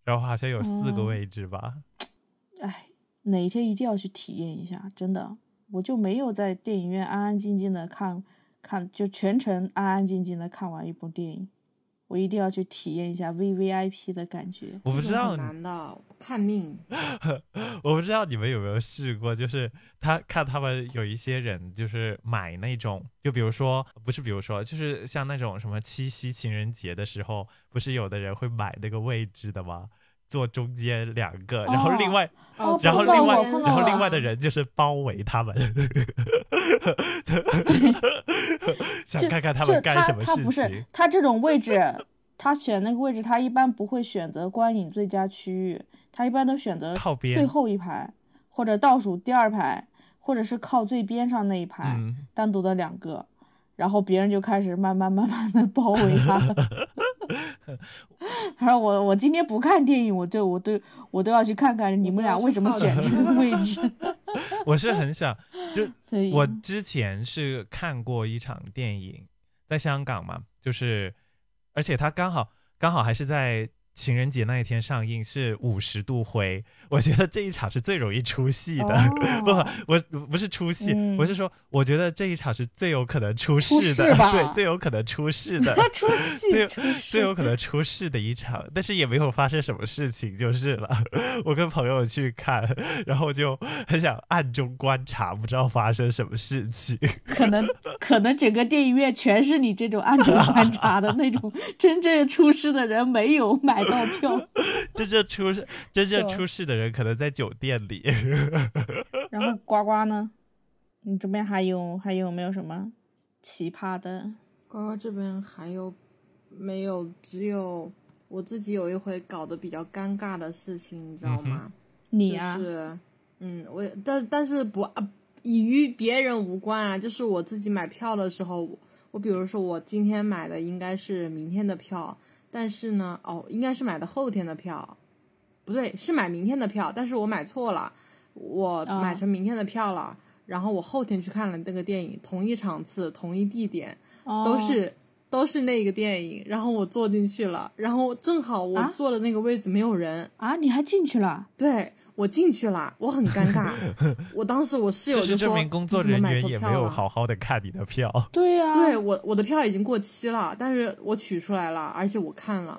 S5: 然后好像有四个
S2: 哦
S5: 位置吧。
S2: 哎，哪一天一定要去体验一下，真的，我就没有在电影院安安静静的看看，就全程安安静静的看完一部电影。我一定要去体验一下 VVIP 的感觉。
S5: 我不知道
S1: 很，难的，看命。
S5: 我不知道你们有没有试过，就是他看他们有一些人就是买那种，就比如说不是，比如说就是像那种什么七夕情人节的时候，不是有的人会买那个位置的吗？坐中间两个，然后另外，
S2: 哦
S5: 然后另外，然后另外的人就是包围他们，想看看他们干什么
S2: 他不是
S5: 事情。
S2: 他这种位置，他选那个位置，他一般不会选择观影最佳区域，他一般都选择
S5: 靠边
S2: 最后一排，或者倒数第二排，或者是靠最边上那一排，
S5: 嗯，
S2: 单独的两个，然后别人就开始慢慢慢慢的包围他了。他说我我今天不看电影，我对我都我都要去看看你们俩为什么选这个位置。
S5: 我是很想，就我之前是看过一场电影，在香港嘛，就是，而且他刚好刚好还是在情人节那一天上映，是五十度灰。我觉得这一场是最容易出戏的，
S2: 哦
S5: 不，我不是出戏，
S2: 嗯
S5: 我是说，我觉得这一场是最有可能出
S2: 出
S5: 事的，
S2: 事
S5: 对，最有可能出事的。
S2: 出戏
S5: 最有
S2: 出
S5: 最有可能出事的一场，但是也没有发生什么事情就是了。我跟朋友去看，然后就很想暗中观察，不知道发生什么事情。
S2: 可能可能整个电影院全是你这种暗中观察的那种，真正出事的人没有买到票。
S5: 真正出事、真正出事的人可能在酒店里。
S2: 然后呱呱呢？你这边还有还有没有什么奇葩的？
S1: 呱呱这边还有没有？只有我自己有一回搞得比较尴尬的事情，你知道吗？
S2: 你啊，
S1: 就是，嗯，我但但是不啊，与别人无关啊，就是我自己买票的时候，我比如说我今天买的应该是明天的票，但是呢，哦，应该是买的后天的票，不对，是买明天的票，但是我买错了，我
S2: 啊
S1: 买成明天的票了，然后我后天去看了那个电影，同一场次，同一地点，
S2: 哦
S1: 都是。都是那个电影，然后我坐进去了，然后正好我
S2: 啊
S1: 坐的那个位置没有人，
S2: 啊，你还进去了？
S1: 对我进去了，我很尴尬。我当时我室友
S5: 这是
S1: 就说：“
S5: 证明工作
S1: 你怎么买
S5: 人员也
S1: 错票了
S5: 没有好好的看你的票。
S2: 对呀、
S1: 对我我的票已经过期了，但是我取出来了，而且我看了，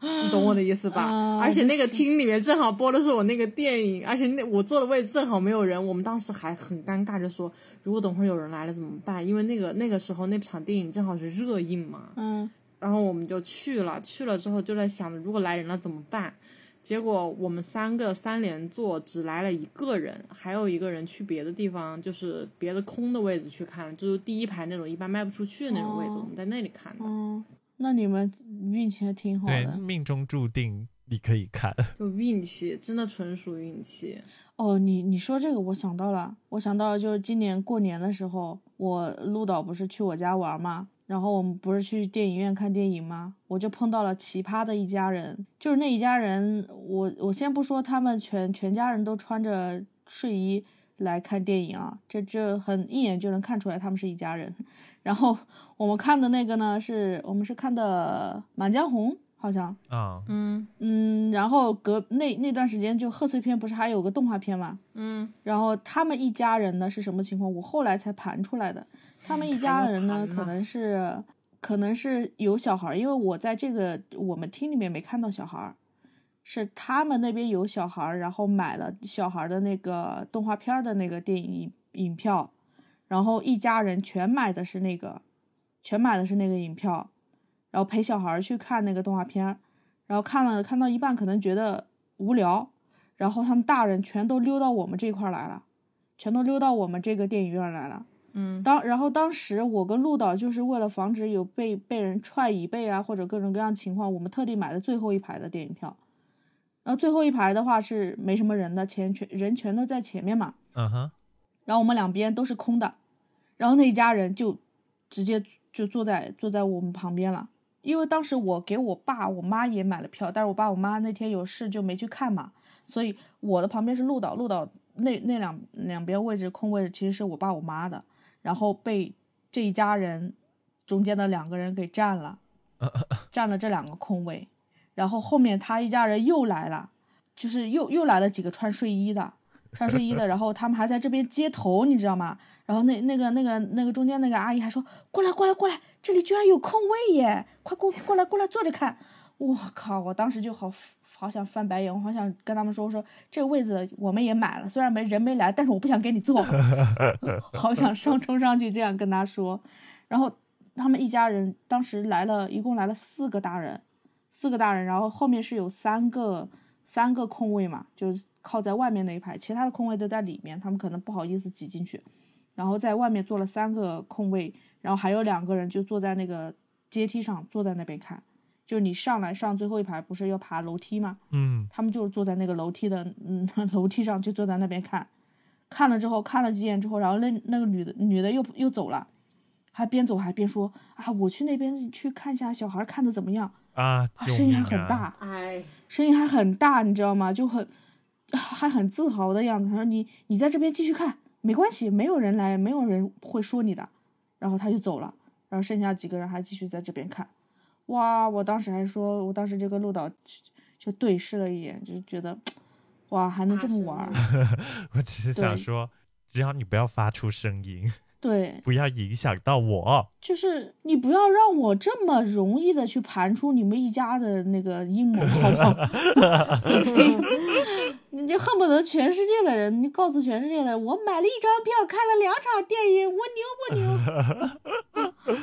S1: 你懂我的意思吧？
S2: 啊
S1: 而且那个厅里面正好播的是我那个电影，而且那我坐的位置正好没有人，我们当时还很尴尬，就说如果等会儿有人来了怎么办？因为那个那个时候那场电影正好是热映嘛，
S2: 嗯，
S1: 然后我们就去了，去了之后就在想着如果来人了怎么办？结果我们三个三连坐，只来了一个人，还有一个人去别的地方，就是别的空的位置去看了，就是第一排那种一般卖不出去的那种位置，
S2: 哦
S1: 我们在那里看的，
S2: 哦，那你们运气还挺好
S5: 对，
S2: 的。
S5: 命中注定你可以看。
S1: 就运气，真的纯属运气。
S2: 哦，你你说这个，我想到了，我想到了，就是今年过年的时候，我陆导不是去我家玩嘛，然后我们不是去电影院看电影吗？我就碰到了奇葩的一家人，就是那一家人，我我先不说他们全全家人都穿着睡衣来看电影啊，这这很一眼就能看出来他们是一家人。然后我们看的那个呢，是我们是看的《满江红》，好像，
S5: 啊、
S1: 嗯
S2: 嗯，然后隔那那段时间就贺岁片不是还有个动画片嘛，
S1: 嗯，
S2: 然后他们一家人呢是什么情况？我后来才盘出来的。他们一家人呢，可能是可能是有小孩儿，因为我在这个我们厅里面没看到小孩儿，是他们那边有小孩儿，然后买了小孩儿的那个动画片儿的那个电影影票，然后一家人全买的是那个，全买的是那个影票，然后陪小孩儿去看那个动画片儿，然后看了看到一半可能觉得无聊，然后他们大人全都溜到我们这块儿来了，全都溜到我们这个电影院来了。
S1: 嗯
S2: 当然后当时我跟陆导就是为了防止有被被人踹椅背啊或者各种各样情况，我们特地买的最后一排的电影票。然后最后一排的话是没什么人的，前全人全都在前面嘛。
S5: 嗯哼，
S2: 然后我们两边都是空的，然后那一家人就直接就坐在坐在我们旁边了。因为当时我给我爸我妈也买了票，但是我爸我妈那天有事就没去看嘛，所以我的旁边是陆导，陆导那那两两边位置空位置其实是我爸我妈的，然后被这一家人中间的两个人给占了，占了这两个空位，然后后面他一家人又来了，就是又又来了几个穿睡衣的，穿睡衣的，然后他们还在这边接头，你知道吗？然后那那个那个那个中间那个阿姨还说过来过来过来，这里居然有空位耶，快过过来过来坐着看。我靠！我当时就好好想翻白眼，我好想跟他们说，我说这个位子我们也买了，虽然没人没来，但是我不想给你坐，好想上冲上去这样跟他说。然后他们一家人当时来了，一共来了四个大人，四个大人，然后后面是有三个三个空位嘛，就是靠在外面那一排，其他的空位都在里面，他们可能不好意思挤进去，然后在外面坐了三个空位，然后还有两个人就坐在那个阶梯上，坐在那边看。就是你上来上最后一排不是要爬楼梯吗？
S5: 嗯，
S2: 他们就是坐在那个楼梯的嗯 楼梯上，就坐在那边看，看了之后看了几眼之后，然后那那个女的女的又又走了，还边走还边说啊，我去那边去看一下小孩看的怎么样
S5: 啊，
S2: 啊，声音还！很大，
S1: 哎，
S2: 声音还很大，你知道吗？就很，还很自豪的样子。他说：“你你在这边继续看，没关系，没有人来，没有人会说你的。”然后他就走了，然后剩下几个人还继续在这边看。哇！我当时还说，我当时就跟陆导就对视了一眼，就觉得哇，还能这么玩儿。
S5: 我只是想说，只要你不要发出声音，
S2: 对，
S5: 不要影响到我。
S2: 就是你不要让我这么容易的去盘出你们一家的那个阴谋，好不好？你就恨不得全世界的人，你告诉全世界的人，我买了一张票，看了两场电影，我牛不牛？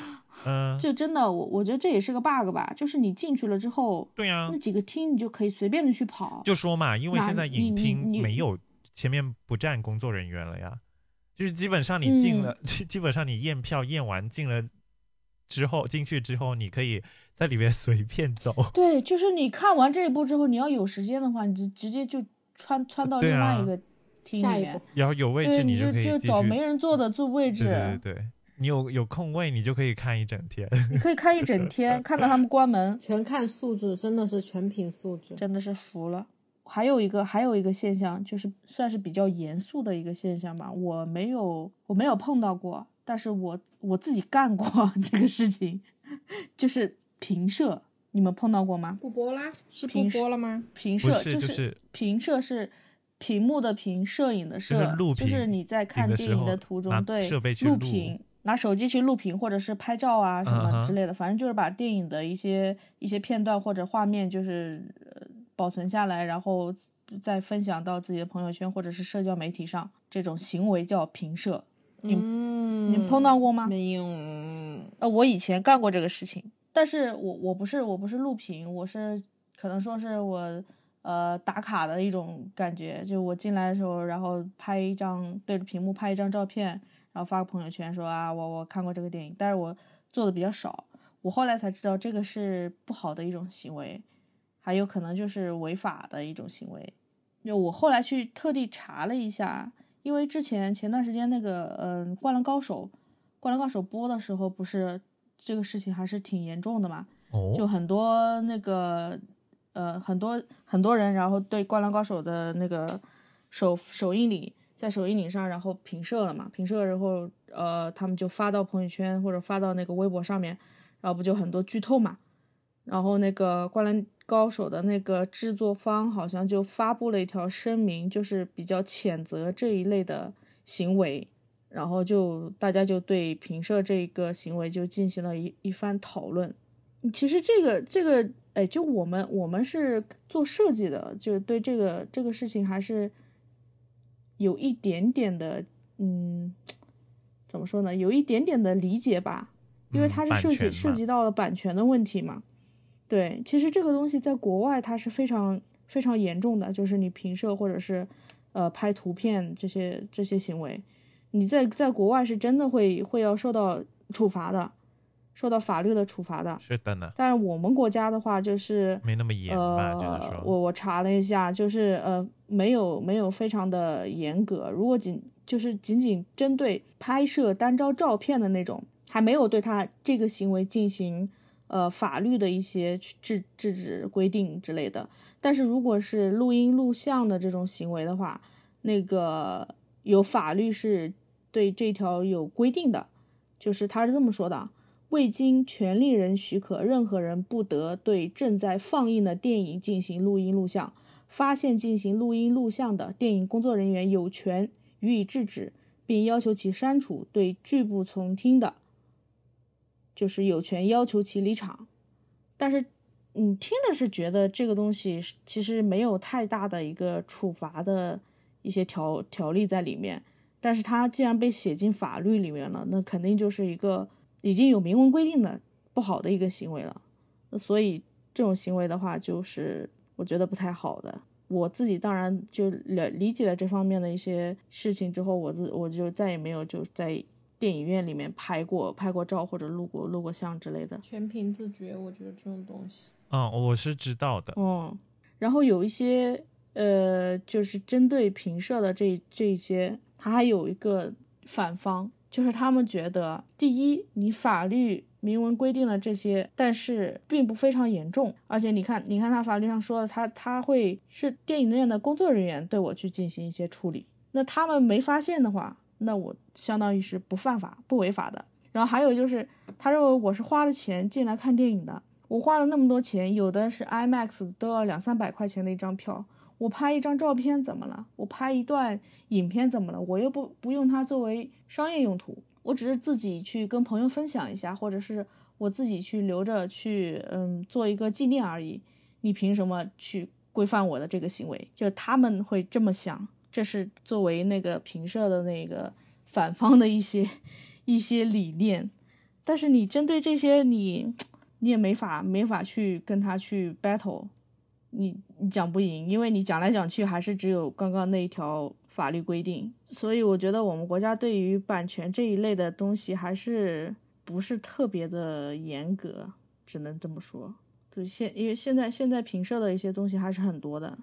S5: 嗯，
S2: 就真的，我我觉得这也是个 bug 吧，就是你进去了之后，
S5: 对呀、
S2: 那几个厅你就可以随便的去跑，
S5: 就说嘛，因为现在影厅没有前面不站工作人员了呀，就是基本上你进
S2: 嗯
S5: 了，基本上你验票验完进了之后进去之后，你可以在里面 随便走。
S2: 对，就是你看完这一部之后，你要有时间的话，你直直接就穿穿到另外一个厅里面
S1: 下一步，
S5: 然后有位置，
S2: 你
S5: 就可以
S2: 就。找没人坐的坐位置，
S5: 对对对对，你有有空位，你就可以看一整天。
S2: 你可以看一整天，看到他们关门，
S1: 全看素质，真的是全凭素质。
S2: 真的是服了。还有一个还有一个现象，就是算是比较严肃的一个现象吧，我没有我没有碰到过，但是我我自己干过 这个事情，就是评摄，你们碰到过吗？
S1: 不播啦？是不
S2: 平
S1: 播了吗？
S2: 评
S5: 不
S2: 摄就
S5: 是就是
S2: 评摄是屏幕的屏，摄影的摄，
S5: 就是录
S2: 就是你在看电影的途中，对
S5: 设备去录
S2: 录屏，拿手机去录屏，或者是拍照啊什么之类的，反正就是把电影的一些一些片段或者画面，就是呃保存下来，然后再分享到自己的朋友圈或者是社交媒体上，这种行为叫评摄。你
S1: 嗯，
S2: 你碰到过吗？
S1: 没有。
S2: 呃，我以前干过这个事情，但是我我不是我不是录屏，我是可能说是我呃打卡的一种感觉，就我进来的时候，然后拍一张对着屏幕拍一张照片，然后发个朋友圈说啊我我看过这个电影，但是我做的比较少，我后来才知道这个是不好的一种行为，还有可能就是违法的一种行为。就我后来去特地查了一下，因为之前前段时间那个嗯、灌篮高手》《灌篮高手》播的时候，不是这个事情还是挺严重的嘛？就
S5: 哦，
S2: 很多那个呃很多很多人，然后对《灌篮高手》的那个首首映礼在首映礼上，然后评摄了嘛，评摄然后呃他们就发到朋友圈或者发到那个微博上面，然后不就很多剧透嘛，然后那个《灌篮高手》的那个制作方好像就发布了一条声明，就是比较谴责这一类的行为，然后就大家就对评摄这一个行为就进行了一一番讨论。其实这个这个，哎，就我们我们是做设计的，就是对这个这个事情还是有一点点的，嗯，怎么说呢？有一点点的理解吧，因为它是涉及、涉及到了版权的问题嘛。对，其实这个东西在国外它是非常非常严重的，就是你评摄或者是呃拍图片这些这些行为，你在在国外是真的会会要受到处罚的，受到法律的处罚的。
S5: 是的呢，
S2: 但是我们国家的话，就是
S5: 没那么严吧，就是
S2: 我我查了一下，就是呃，没有没有非常的严格。如果仅就是仅仅针对拍摄单张照片的那种，还没有对他这个行为进行呃法律的一些制制止规定之类的。但是如果是录音录像的这种行为的话，那个有法律是对这条有规定的，就是他是这么说的啊。未经权利人许可，任何人不得对正在放映的电影进行录音录像。发现进行录音录像的电影工作人员有权予以制止，并要求其删除；对拒不从听的，就是有权要求其离场。但是，嗯，听着是觉得这个东西其实没有太大的一个处罚的一些条条例在里面。但是它既然被写进法律里面了，那肯定就是一个已经有明文规定的不好的一个行为了。那所以这种行为的话，就是我觉得不太好的。我自己当然就了理解了这方面的一些事情之后，我自我就再也没有就在电影院里面拍过拍过照或者录过录过像之类的。
S1: 全凭自觉，我觉得这种东西。
S5: 嗯，我是知道的，
S2: 嗯，然后有一些呃，就是针对评社的这这些，他还有一个反方，就是他们觉得，第一，你法律明文规定了这些，但是并不非常严重。而且你看，你看他法律上说的，他他会是电影院的工作人员对我去进行一些处理。那他们没发现的话，那我相当于是不犯法、不违法的。然后还有就是，他认为我是花了钱进来看电影的，我花了那么多钱，有的是 IMAX 都要两三百块钱的一张票。我拍一张照片怎么了？我拍一段影片怎么了？我又不不用它作为商业用途，我只是自己去跟朋友分享一下，或者是我自己去留着去，嗯，做一个纪念而已。你凭什么去规范我的这个行为？就他们会这么想，这是作为那个评社的那个反方的一些一些理念。但是你针对这些，你你也没法没法去跟他去 battle。你你讲不赢，因为你讲来讲去还是只有刚刚那一条法律规定，所以我觉得我们国家对于版权这一类的东西还是不是特别的严格，只能这么说。对，现因为现在现在评社的一些东西还是很多的，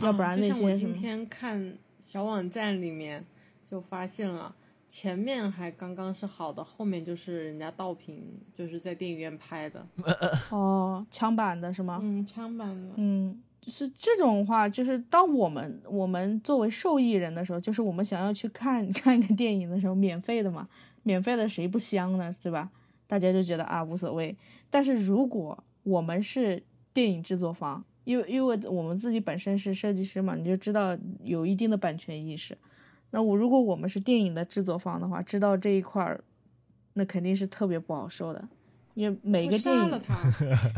S2: 要不然那些。
S1: 我今天看小网站里面就发现了。前面还刚刚是好的，后面就是人家盗屏，就是在电影院拍的。
S2: 哦，枪版的是吗？
S1: 嗯，枪版的。
S2: 嗯，就是这种话，就是当我们我们作为受益人的时候，就是我们想要去看 看一个电影的时候，免费的嘛，免费的谁不香呢？对吧？大家就觉得啊无所谓。但是如果我们是电影制作方，因为因为我们自己本身是设计师嘛，你就知道有一定的版权意识。那我如果我们是电影的制作方的话，知道这一块儿，那肯定是特别不好受的，因为每个电影，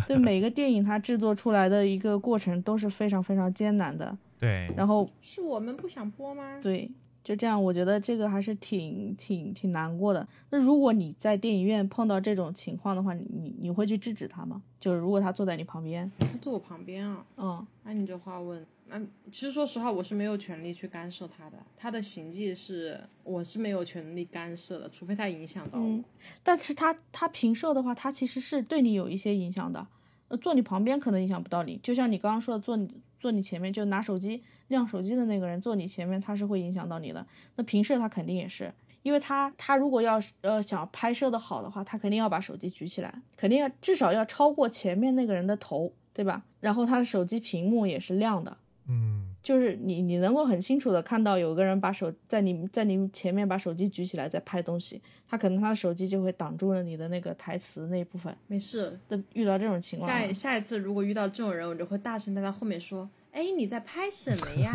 S2: 对每个电影它制作出来的一个过程都是非常非常艰难的。
S5: 对，
S2: 然后
S1: 是我们不想播吗？
S2: 对。就这样，我觉得这个还是挺挺挺难过的。那如果你在电影院碰到这种情况的话，你你你会去制止他吗？就是如果他坐在你旁边，
S1: 他坐我旁边啊，
S2: 嗯，
S1: 那你这话问，那其实说实话，我是没有权利去干涉他的，他的行迹是我是没有权利干涉的，除非他影响到我。
S2: 但是他他平射的话，他其实是对你有一些影响的。呃，坐你旁边可能影响不到你，就像你刚刚说的，坐你坐你前面就拿手机。亮手机的那个人坐你前面，他是会影响到你的。那平视他肯定也是，因为他他如果要呃想拍摄的好的话，他肯定要把手机举起来，肯定要至少要超过前面那个人的头，对吧？然后他的手机屏幕也是亮的，
S5: 嗯，
S2: 就是你你能够很清楚的看到有个人把手在你在你前面把手机举起来在拍东西，他可能他的手机就会挡住了你的那个台词那一部分。
S1: 没事，
S2: 的遇到这种情况，
S1: 下下一次如果遇到这种人，我就会大声在他后面说。哎，你在拍什么呀？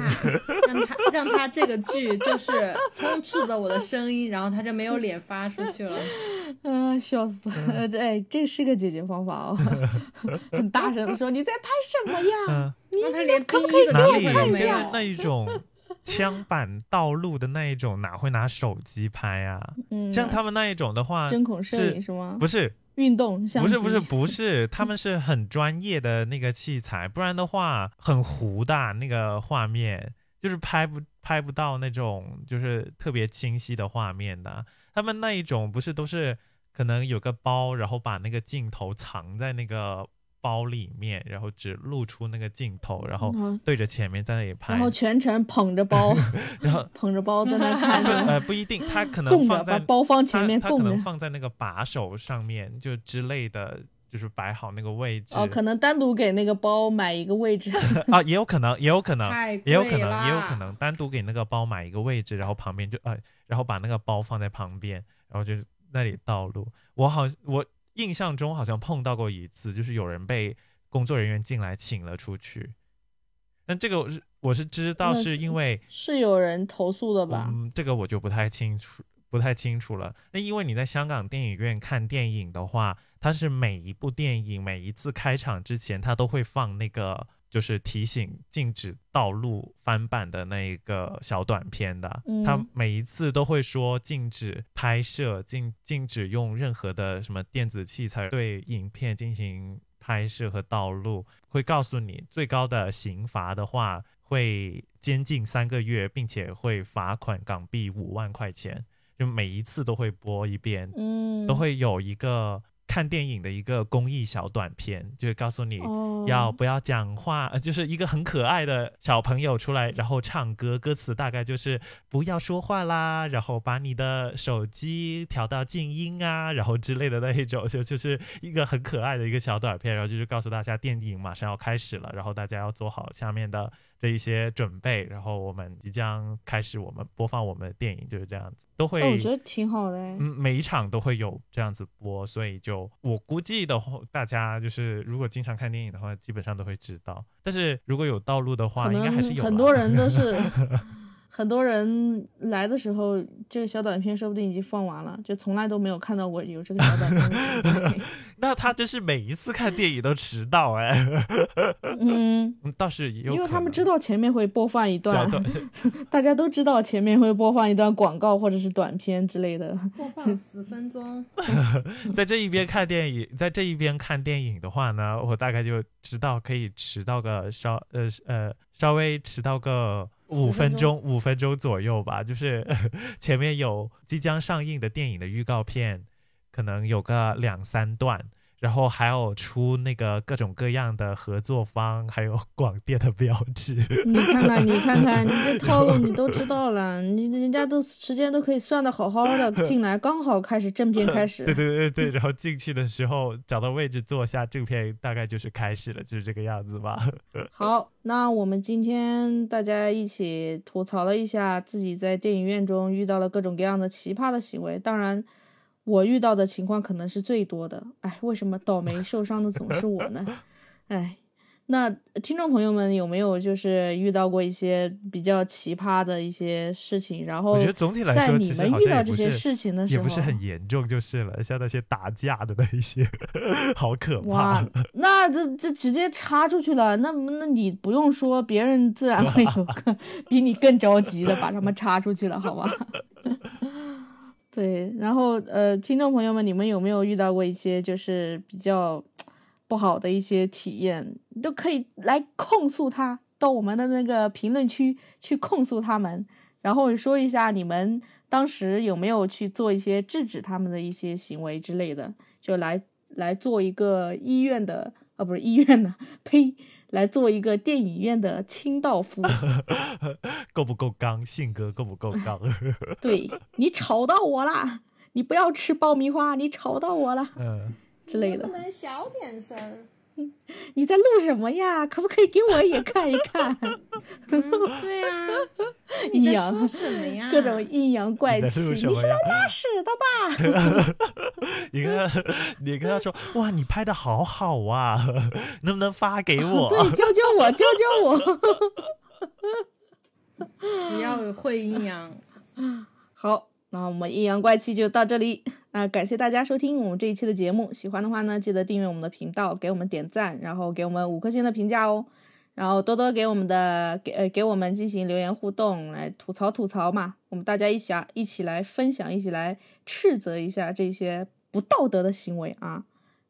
S1: 让他让他这个剧就是充斥着我的声音，然后他就没有脸发出去了。
S2: 嗯，笑死了！哎，这是个解决方法哦。很大声的说：“你在拍什么呀？”
S1: 让他连第
S5: 一
S1: 个
S5: 哪里没有那一种枪版道路的那一种，哪会拿手机拍啊？嗯像他们那一种的话，
S2: 针孔摄影是吗？
S5: 不是。
S2: 运动
S5: 不是不是不是，他们是很专业的那个器材，不然的话很糊的那个画面，就是拍不拍不到那种就是特别清晰的画面的。他们那一种不是 都是可能有个包，然后把那个镜头藏在那个。包里面，然后只露出那个镜头，然后对着前面在那里拍，
S2: 然后全程捧着包，
S5: 然后
S2: 捧着包在那拍。
S5: 呃，不一定，他可能放在
S2: 包放前面，
S5: 他可能放在那个把手上面，就之类的，就是摆好那个位置。
S2: 哦，可能单独给那个包买一个位置
S5: 啊，也有可能，也有可能，也有可能，也有可能单独给那个包买一个位置，然后旁边就呃，然后把那个包放在旁边，然后就是那里道路。我好我。印象中好像碰到过一次，就是有人被工作人员进来请了出去。那这个我是我是知道，是因为
S2: 是有人投诉的吧？
S5: 嗯，这个我就不太清楚，不太清楚了。那因为你在香港电影院看电影的话，它是每一部电影每一次开场之前，它都会放那个。就是提醒禁止道路翻版的那一个小短片的，他每一次都会说禁止拍摄，禁禁止用任何的什么电子器材对影片进行拍摄和道路，会告诉你最高的刑罚的话会监禁三个月，并且会罚款港币五万块钱，就每一次都会播一遍，
S2: 嗯，
S5: 都会有一个。看电影的一个公益小短片，就是告诉你
S2: 哦。
S5: 要不要讲话，呃 就是一个很可爱的小朋友出来，然后唱歌，歌词大概就是不要说话啦，然后把你的手机调到静音啊，然后之类的那一种，就就是一个很可爱的一个小短片，然后就是告诉大家电影马上要开始了，然后大家要做好下面的这一些准备，然后我们即将开始我们播放我们的电影，就是这样子，都会。
S2: 哦，我觉得挺好的哎。
S5: 嗯，每一场都会有这样子播，所以就我估计的话，大家就是如果经常看电影的话，基本上都会知道。但是如果有道路的话，应该还是有
S2: 很多人都是，很多人来的时候，这个小短片说不定已经放完了，就从来都没有看到过有这个小短片。
S5: 那他真是每一次看电影都迟到哎，
S2: 嗯，
S5: 嗯倒是也有
S2: 因为他们知道前面会播放一段。大家都知道前面会播放一段广告或者是短片之类的。
S1: 播放十分钟，
S5: 在这一边看电影，在这一边看电影的话呢，我大概就知道可以迟到个稍呃呃稍微迟到个五分钟五分钟左右吧，就是 前面有即将上映的电影的预告片，可能有个两三段。然后还有出那个各种各样的合作方，还有 广电的标志。
S2: 你看看，你看看，你这套路你都知道了，你人家都时间都可以算的好好的，进来刚好开始正片开始。
S5: 对对对对，然后进去的时候找到位置坐下，正片大概就是开始了，就是这个样子吧。
S2: 好，那我们今天大家一起吐槽了一下自己在电影院中遇到了各种各样的奇葩的行为。当然，我遇到的情况可能是最多的。哎，为什么倒霉受伤的总是我呢？哎，那听众朋友们有没有就是遇到过一些比较奇葩的一些事情？然后
S5: 我觉得总体来说，
S2: 在你们遇到这些事情的时候，
S5: 也不是很严重就是了，像那些打架的那一些，好可
S2: 哇
S5: 怕。，
S2: 那这这直接插出去了，那那你不用说，别人自然会有个 比你更着急的把他们插出去了，好吧？对，然后呃，听众朋友们，你们有没有遇到过一些就是比较不好的一些体验？都可以来控诉他，到我们的那个评论区去控诉他们，然后说一下你们当时有没有去做一些制止他们的一些行为之类的，就来来做一个医院的啊，不是医院的，呸，来做一个电影院的清道夫。
S5: 够不够刚？性格够不够刚？
S2: 对你吵到我啦，你不要吃爆米花，你吵到我了
S5: 嗯，
S2: 之类的。
S1: 能小点声儿？
S2: 你在录什么呀？可不可以给我也看一看？
S1: 嗯，对呀、你在
S2: 阴阳
S1: 什么呀？
S2: 各种阴阳怪气，
S5: 你在录
S2: 你是
S5: 什么呀？
S2: 拉屎的吧？
S5: 你跟他，你跟他说，哇，你拍的好好啊，能不能发给我？
S2: 对，教教我，教教我。
S1: 只要会阴阳，
S2: 好，那我们阴阳怪气就到这里。那感谢大家收听我们这一期的节目，喜欢的话呢，记得订阅我们的频道，给我们点赞，然后给我们五颗星的评价哦。然后多多给我们的给呃给我们进行留言互动，来吐槽吐槽嘛，我们大家一起啊一起来分享，一起来斥责一下这些不道德的行为啊。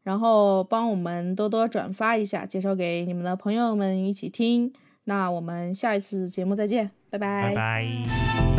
S2: 然后帮我们多多转发一下，介绍给你们的朋友们一起听。那我们下一次节目再见，拜
S5: 拜拜。